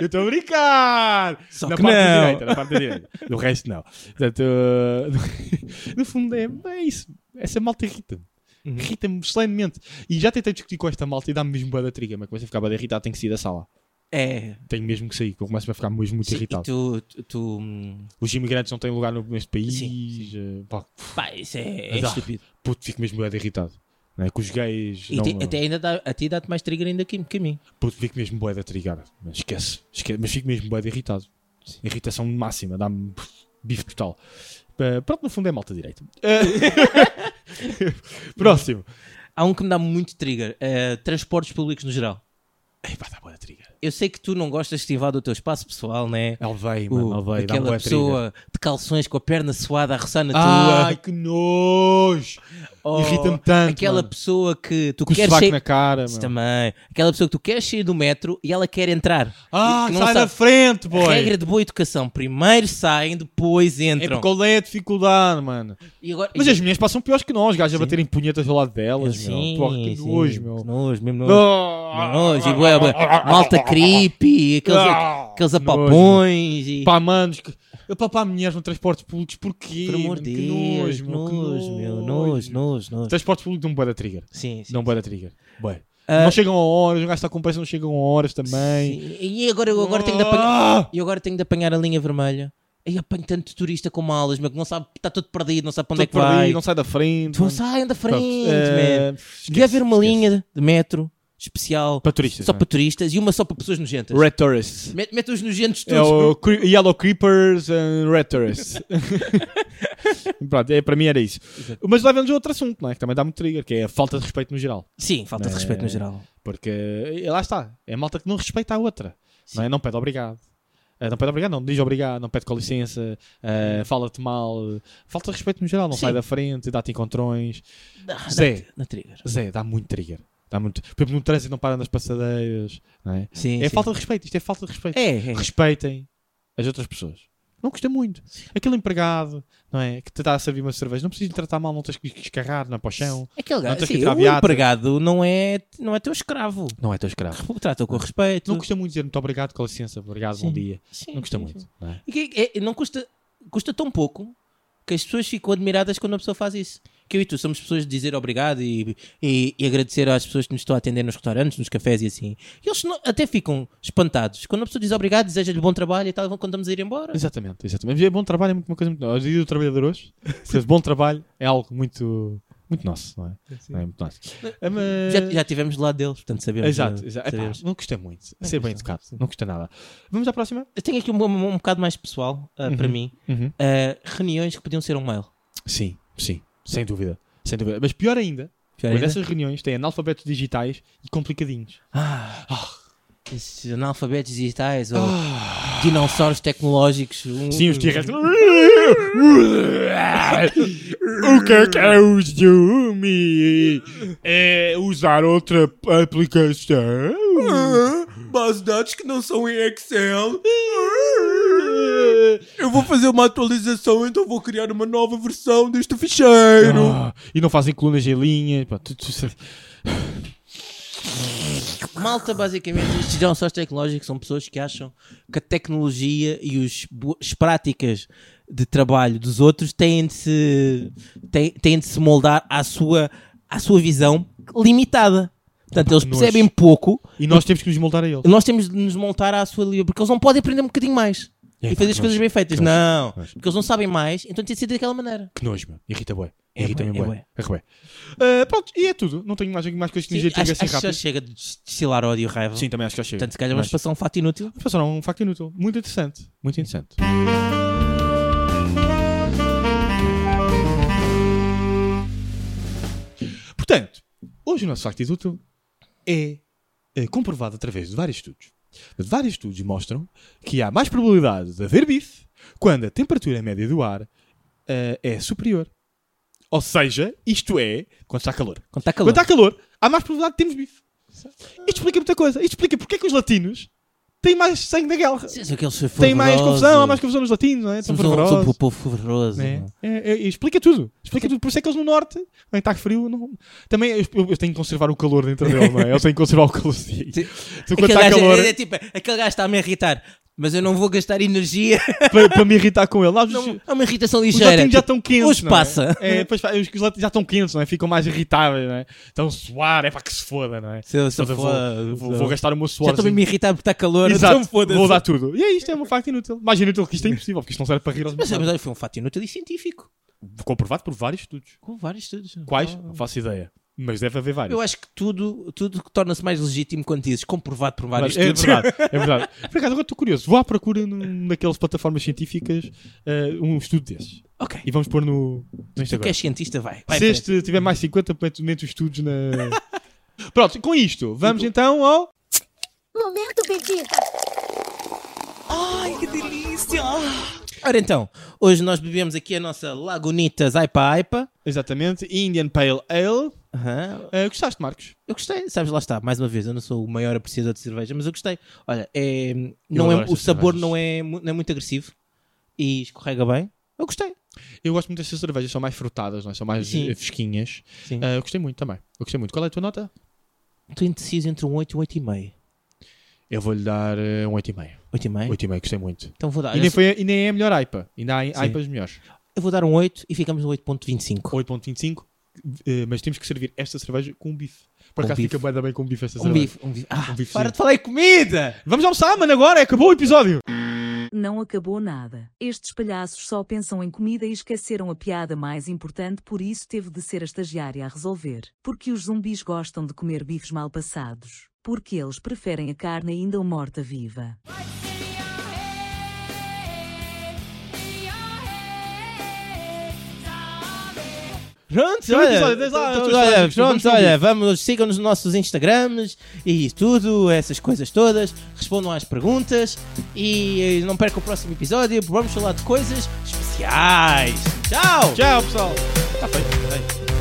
Eu estou a brincar! Só na parte não. direita, na parte da direita. Do resto, não. Portanto, ah, (laughs) no fundo, é, é isso. Essa malta irrita-me. Uhum. Irrita-me solenemente. E já tentei discutir com esta malta e dá-me mesmo boa da triga, mas começo a ficar boa irritado, tenho que sair da sala. É. Tenho mesmo que sair, porque eu começo a ficar mesmo muito Sim, irritado. tu, tu, tu, hum, Os imigrantes não têm lugar neste país. Sim, ah, pá, Pá, isso é, é Mas, ah, estúpido. puto, fico mesmo de irritado. Não é? Que os gays. E não, te- até ainda dá, a ti dá-te mais trigger ainda que, que a mim. Puto, fico mesmo bué de trigar. Mas esquece, esquece. Mas fico mesmo de irritado. Irritação máxima, dá-me bife total. Uh, pronto, no fundo é malta direita. Uh, (laughs) (laughs) Próximo. Há um que me dá muito trigger. é transportes públicos no geral. Ei, pá, dá de trigar. Eu sei que tu não gostas de estivar do teu espaço pessoal, né? Alvei, mano, alvei. Aquela pessoa de calções com a perna suada a roçar na Ai, tua. que nojo! Oh, irrita-me tanto, Aquela mano. pessoa que tu Com queres sair. na cara, Isso meu. também. Aquela pessoa que tu queres sair do metro e ela quer entrar. Ah, sai da sabe- frente, boy! Regra de boa educação. Primeiro saem, depois É entram. porque qual é a dificuldade, mano? Agora, Mas as minhas passam piores que nós, gajos a Sim. baterem punhetas ao lado delas, Sim, meu. Porra, que sim, nojo, meu. que Nojo, mesmo nojo. Ah, Nojo, e bué, bué, malta creepy, aqueles, Ah, aqueles apapões e... Pá, manos, que... eu papar mulheres no transportes públicos, porquê? Por amor de Deus, nojo, nojo, meu, nojo, nojo, nojo. Transportes públicos dão bué da trigger. Sim, sim. Dão bué da trigger. Ah, Não chegam a horas, o gajo está com pressa, não chegam a horas também. sim. E agora eu agora tenho de apanhar... Ah! E agora tenho de apanhar a linha vermelha. E apanho tanto turista com malas, meu, que não sabe, está todo perdido, não sabe para onde é que vai. perdido, não sai da frente. Tu mano. saiam da frente, Pronto, man. esquece, Devia haver uma esquece. linha de metro especial Para turistas. só não é? para turistas e uma só para pessoas nojentas. Red Tourists. Mete, mete os nojentos É todos. o cre- Yellow Creepers and Red Tourists. (laughs) Pronto, é, para mim era isso. Mas leva-nos a outro assunto, não é? Que também dá muito trigger, que é a falta de respeito no geral. Sim, falta de Eh, respeito no geral. Porque eh, lá está, é a malta que não respeita a outra. Não, é? não pede obrigado. Eh, não pede obrigado, não diz obrigado, não pede com licença, eh, fala-te mal. Falta de respeito no geral, não Sim. sai da frente, dá-te encontrões. Dá- Zé. dá- trigger. Zé, dá muito trigger. Dá muito... Por exemplo, no trânsito não para nas passadeiras. Não é? Sim, é sim. falta de respeito, isto é falta de respeito. É, é. Respeitem as outras pessoas. Não custa muito. Aquele empregado, não é? Que te está a servir uma cerveja, não precisa de tratar mal, não tens que escarrar não é para o chão. Aquele Não gajo, tens que sim, tirar o empregado não é, não é teu escravo. Não é teu escravo. Trata-o com respeito. Não custa muito dizer muito obrigado, com licença, obrigado, bom Sim. dia. Sim, Não custa muito. Não é? Que- é- não custa, custa tão pouco que as pessoas ficam admiradas quando a pessoa faz isso. Que eu e tu somos pessoas de dizer obrigado e, e, e agradecer às pessoas que nos estão a atender nos restaurantes, nos cafés e assim. E eles não- até ficam espantados. Quando a pessoa diz obrigado, deseja-lhe bom trabalho e tal, quando estamos a ir embora. Exatamente, exatamente. É bom trabalho, é muito- uma coisa muito nossa. O dia do trabalhador hoje, bom trabalho é algo muito, muito nosso, não é? Não é muito nosso. É, mas- Já, já estivemos do lado deles, portanto sabemos. Exato, eh, exato. Epá, sabemos. não custa muito. Ser bem educado, sim. não custa nada. Vamos à próxima? Eu tenho aqui um, um, um bocado mais pessoal uh, para Uhum. mim. Uh, reuniões que podiam ser um mail. Sim, sim, sem dúvida. Sem dúvida. Mas pior ainda, Pior ainda? essas reuniões têm analfabetos digitais e complicadinhos. Ah, esses analfabetos digitais ou dinossauros tecnológicos. Sim, os T-Rex. (laughs) o que é que é o Zoom? É usar outra aplicação? Base de dados que não são em Excel. Eu vou fazer uma atualização, então vou criar uma nova versão deste ficheiro. Ah, e não fazem colunas em linha. Pá, tu- tu- Malta, basicamente, estes dinossauros tecnológicos são pessoas que acham que a tecnologia e os, as práticas de trabalho dos outros têm de se, têm, têm de se moldar à sua, à sua visão limitada. Portanto, eles percebem pouco E nós temos que nos moldar a eles. nós temos de nos montar à sua livre, porque eles não podem aprender um bocadinho mais É, e pá, fazer as coisas bem feitas. Não, porque eles não sabem mais, então tem de ser daquela maneira. Que nojo, meu. Irrita bué. É Irrita-me bué, é bué. É. Ah, pronto, e é tudo. Não tenho mais, mais coisas que dizer. Acho, acho que já chega de destilar ódio e raiva. Sim, também acho que já chega. Portanto, se calhar vamos passar um fato inútil. Vamos passar um facto inútil. Muito interessante. Muito interessante. Portanto, hoje o nosso facto inútil é, eh, comprovado através de vários estudos. Vários estudos mostram que há mais probabilidade de haver bife quando a temperatura média do ar eh, é superior. Ou seja, isto é quando está calor. Quando está calor. Quando está calor, há mais probabilidade de termos bife. Isto explica muita coisa. Isto explica porque é que os latinos têm mais sangue na guerra. Tem mais confusão, há mais confusão nos latinos, não é? São fervorosos. um povo fervoroso. É, é, é, explica tudo. Explica tudo. Por isso é que eles no norte, quando está frio, não... também eu, eu tenho que conservar o calor dentro deles, não é? Eles têm que conservar o calor. Sim. Quando Aquele está gajo, calor, é, é tipo, aquele gajo está a me irritar, mas eu não vou gastar energia. (laughs) para, para me irritar com ele. Os, Não, é uma irritação os ligeira. latinos já estão quentes. Hoje não é? passa. É, pois, os, os latinos já estão quentes, não é? Ficam mais irritáveis, não é? Estão a suar, é para que se foda, não é? Se eu- se eu for- vou, vou, vou gastar o meu Já suor. estou a me irritar porque está calor, Exato, então foda-se. vou dar tudo. E é isto, é um facto inútil. Mais inútil que isto é impossível, porque isto não serve para rir aos Mas, meus mas olha, foi um fato inútil e científico. Comprovado por vários estudos. Com vários estudos. Quais? Ah. Não faço ideia. Mas deve haver vários. Eu acho que tudo, tudo torna-se mais legítimo quando dizes comprovado por vários é estudos. verdade, é (laughs) verdade. Por acaso, agora estou curioso. Vou à procura num, naquelas plataformas científicas eh, um estudo desses. ok. E vamos pôr no, no Tu Instagram. que és cientista, vai. vai Se este tiver mais 50, mete os estudos na. (laughs) Pronto, com isto, vamos então ao. Momento Vegeta. Ai, que delícia! Ora então, hoje nós bebemos aqui a nossa Lagunitas Aipa Aipa. Exatamente, Indian Pale Ale. Aham. Eh, gostaste, Marcos? Eu gostei, sabes, lá está, mais uma vez, eu não sou o maior apreciador de cerveja, mas eu gostei. Olha, é, não é, o sabor cervejas. não é, não é muito agressivo e escorrega bem. Eu gostei. Eu gosto muito destas cervejas, são mais frutadas, não é? são mais Sim. eh, fresquinhas. Sim. Eh, eu gostei muito também. Eu gostei muito. Qual é a tua nota? Estou indeciso entre um 8 e um 8,5. Eu vou-lhe dar um 8,5. 8,5? 8,5, gostei muito. Então vou dar. E nem, foi, e nem é a melhor AIPA. Ainda há AIPAs melhores. Eu vou dar um 8 e ficamos no 8.25. 8.25, eh, mas temos que servir esta cerveja com um bife. Por acaso bife. fica bem com um bife esta Um cerveja. bife, um bife. Ah, Um bifezinho. para de falar em comida! Vamos almoçar, mano, agora, acabou o episódio. Não acabou nada. Estes palhaços só pensam em comida e esqueceram a piada mais importante, por isso teve de ser a estagiária a resolver. Porque os zumbis gostam de comer bifes mal passados. Porque eles preferem a carne ainda morta viva. Pronto, Sim, olha, olha, pronto, olha, vamos, sigam-nos nos nossos Instagrams e tudo, essas coisas todas, respondam às perguntas e eh, não percam o próximo episódio, vamos falar de coisas especiais. Tchau! Tchau, pessoal. Tá feito, tá feito.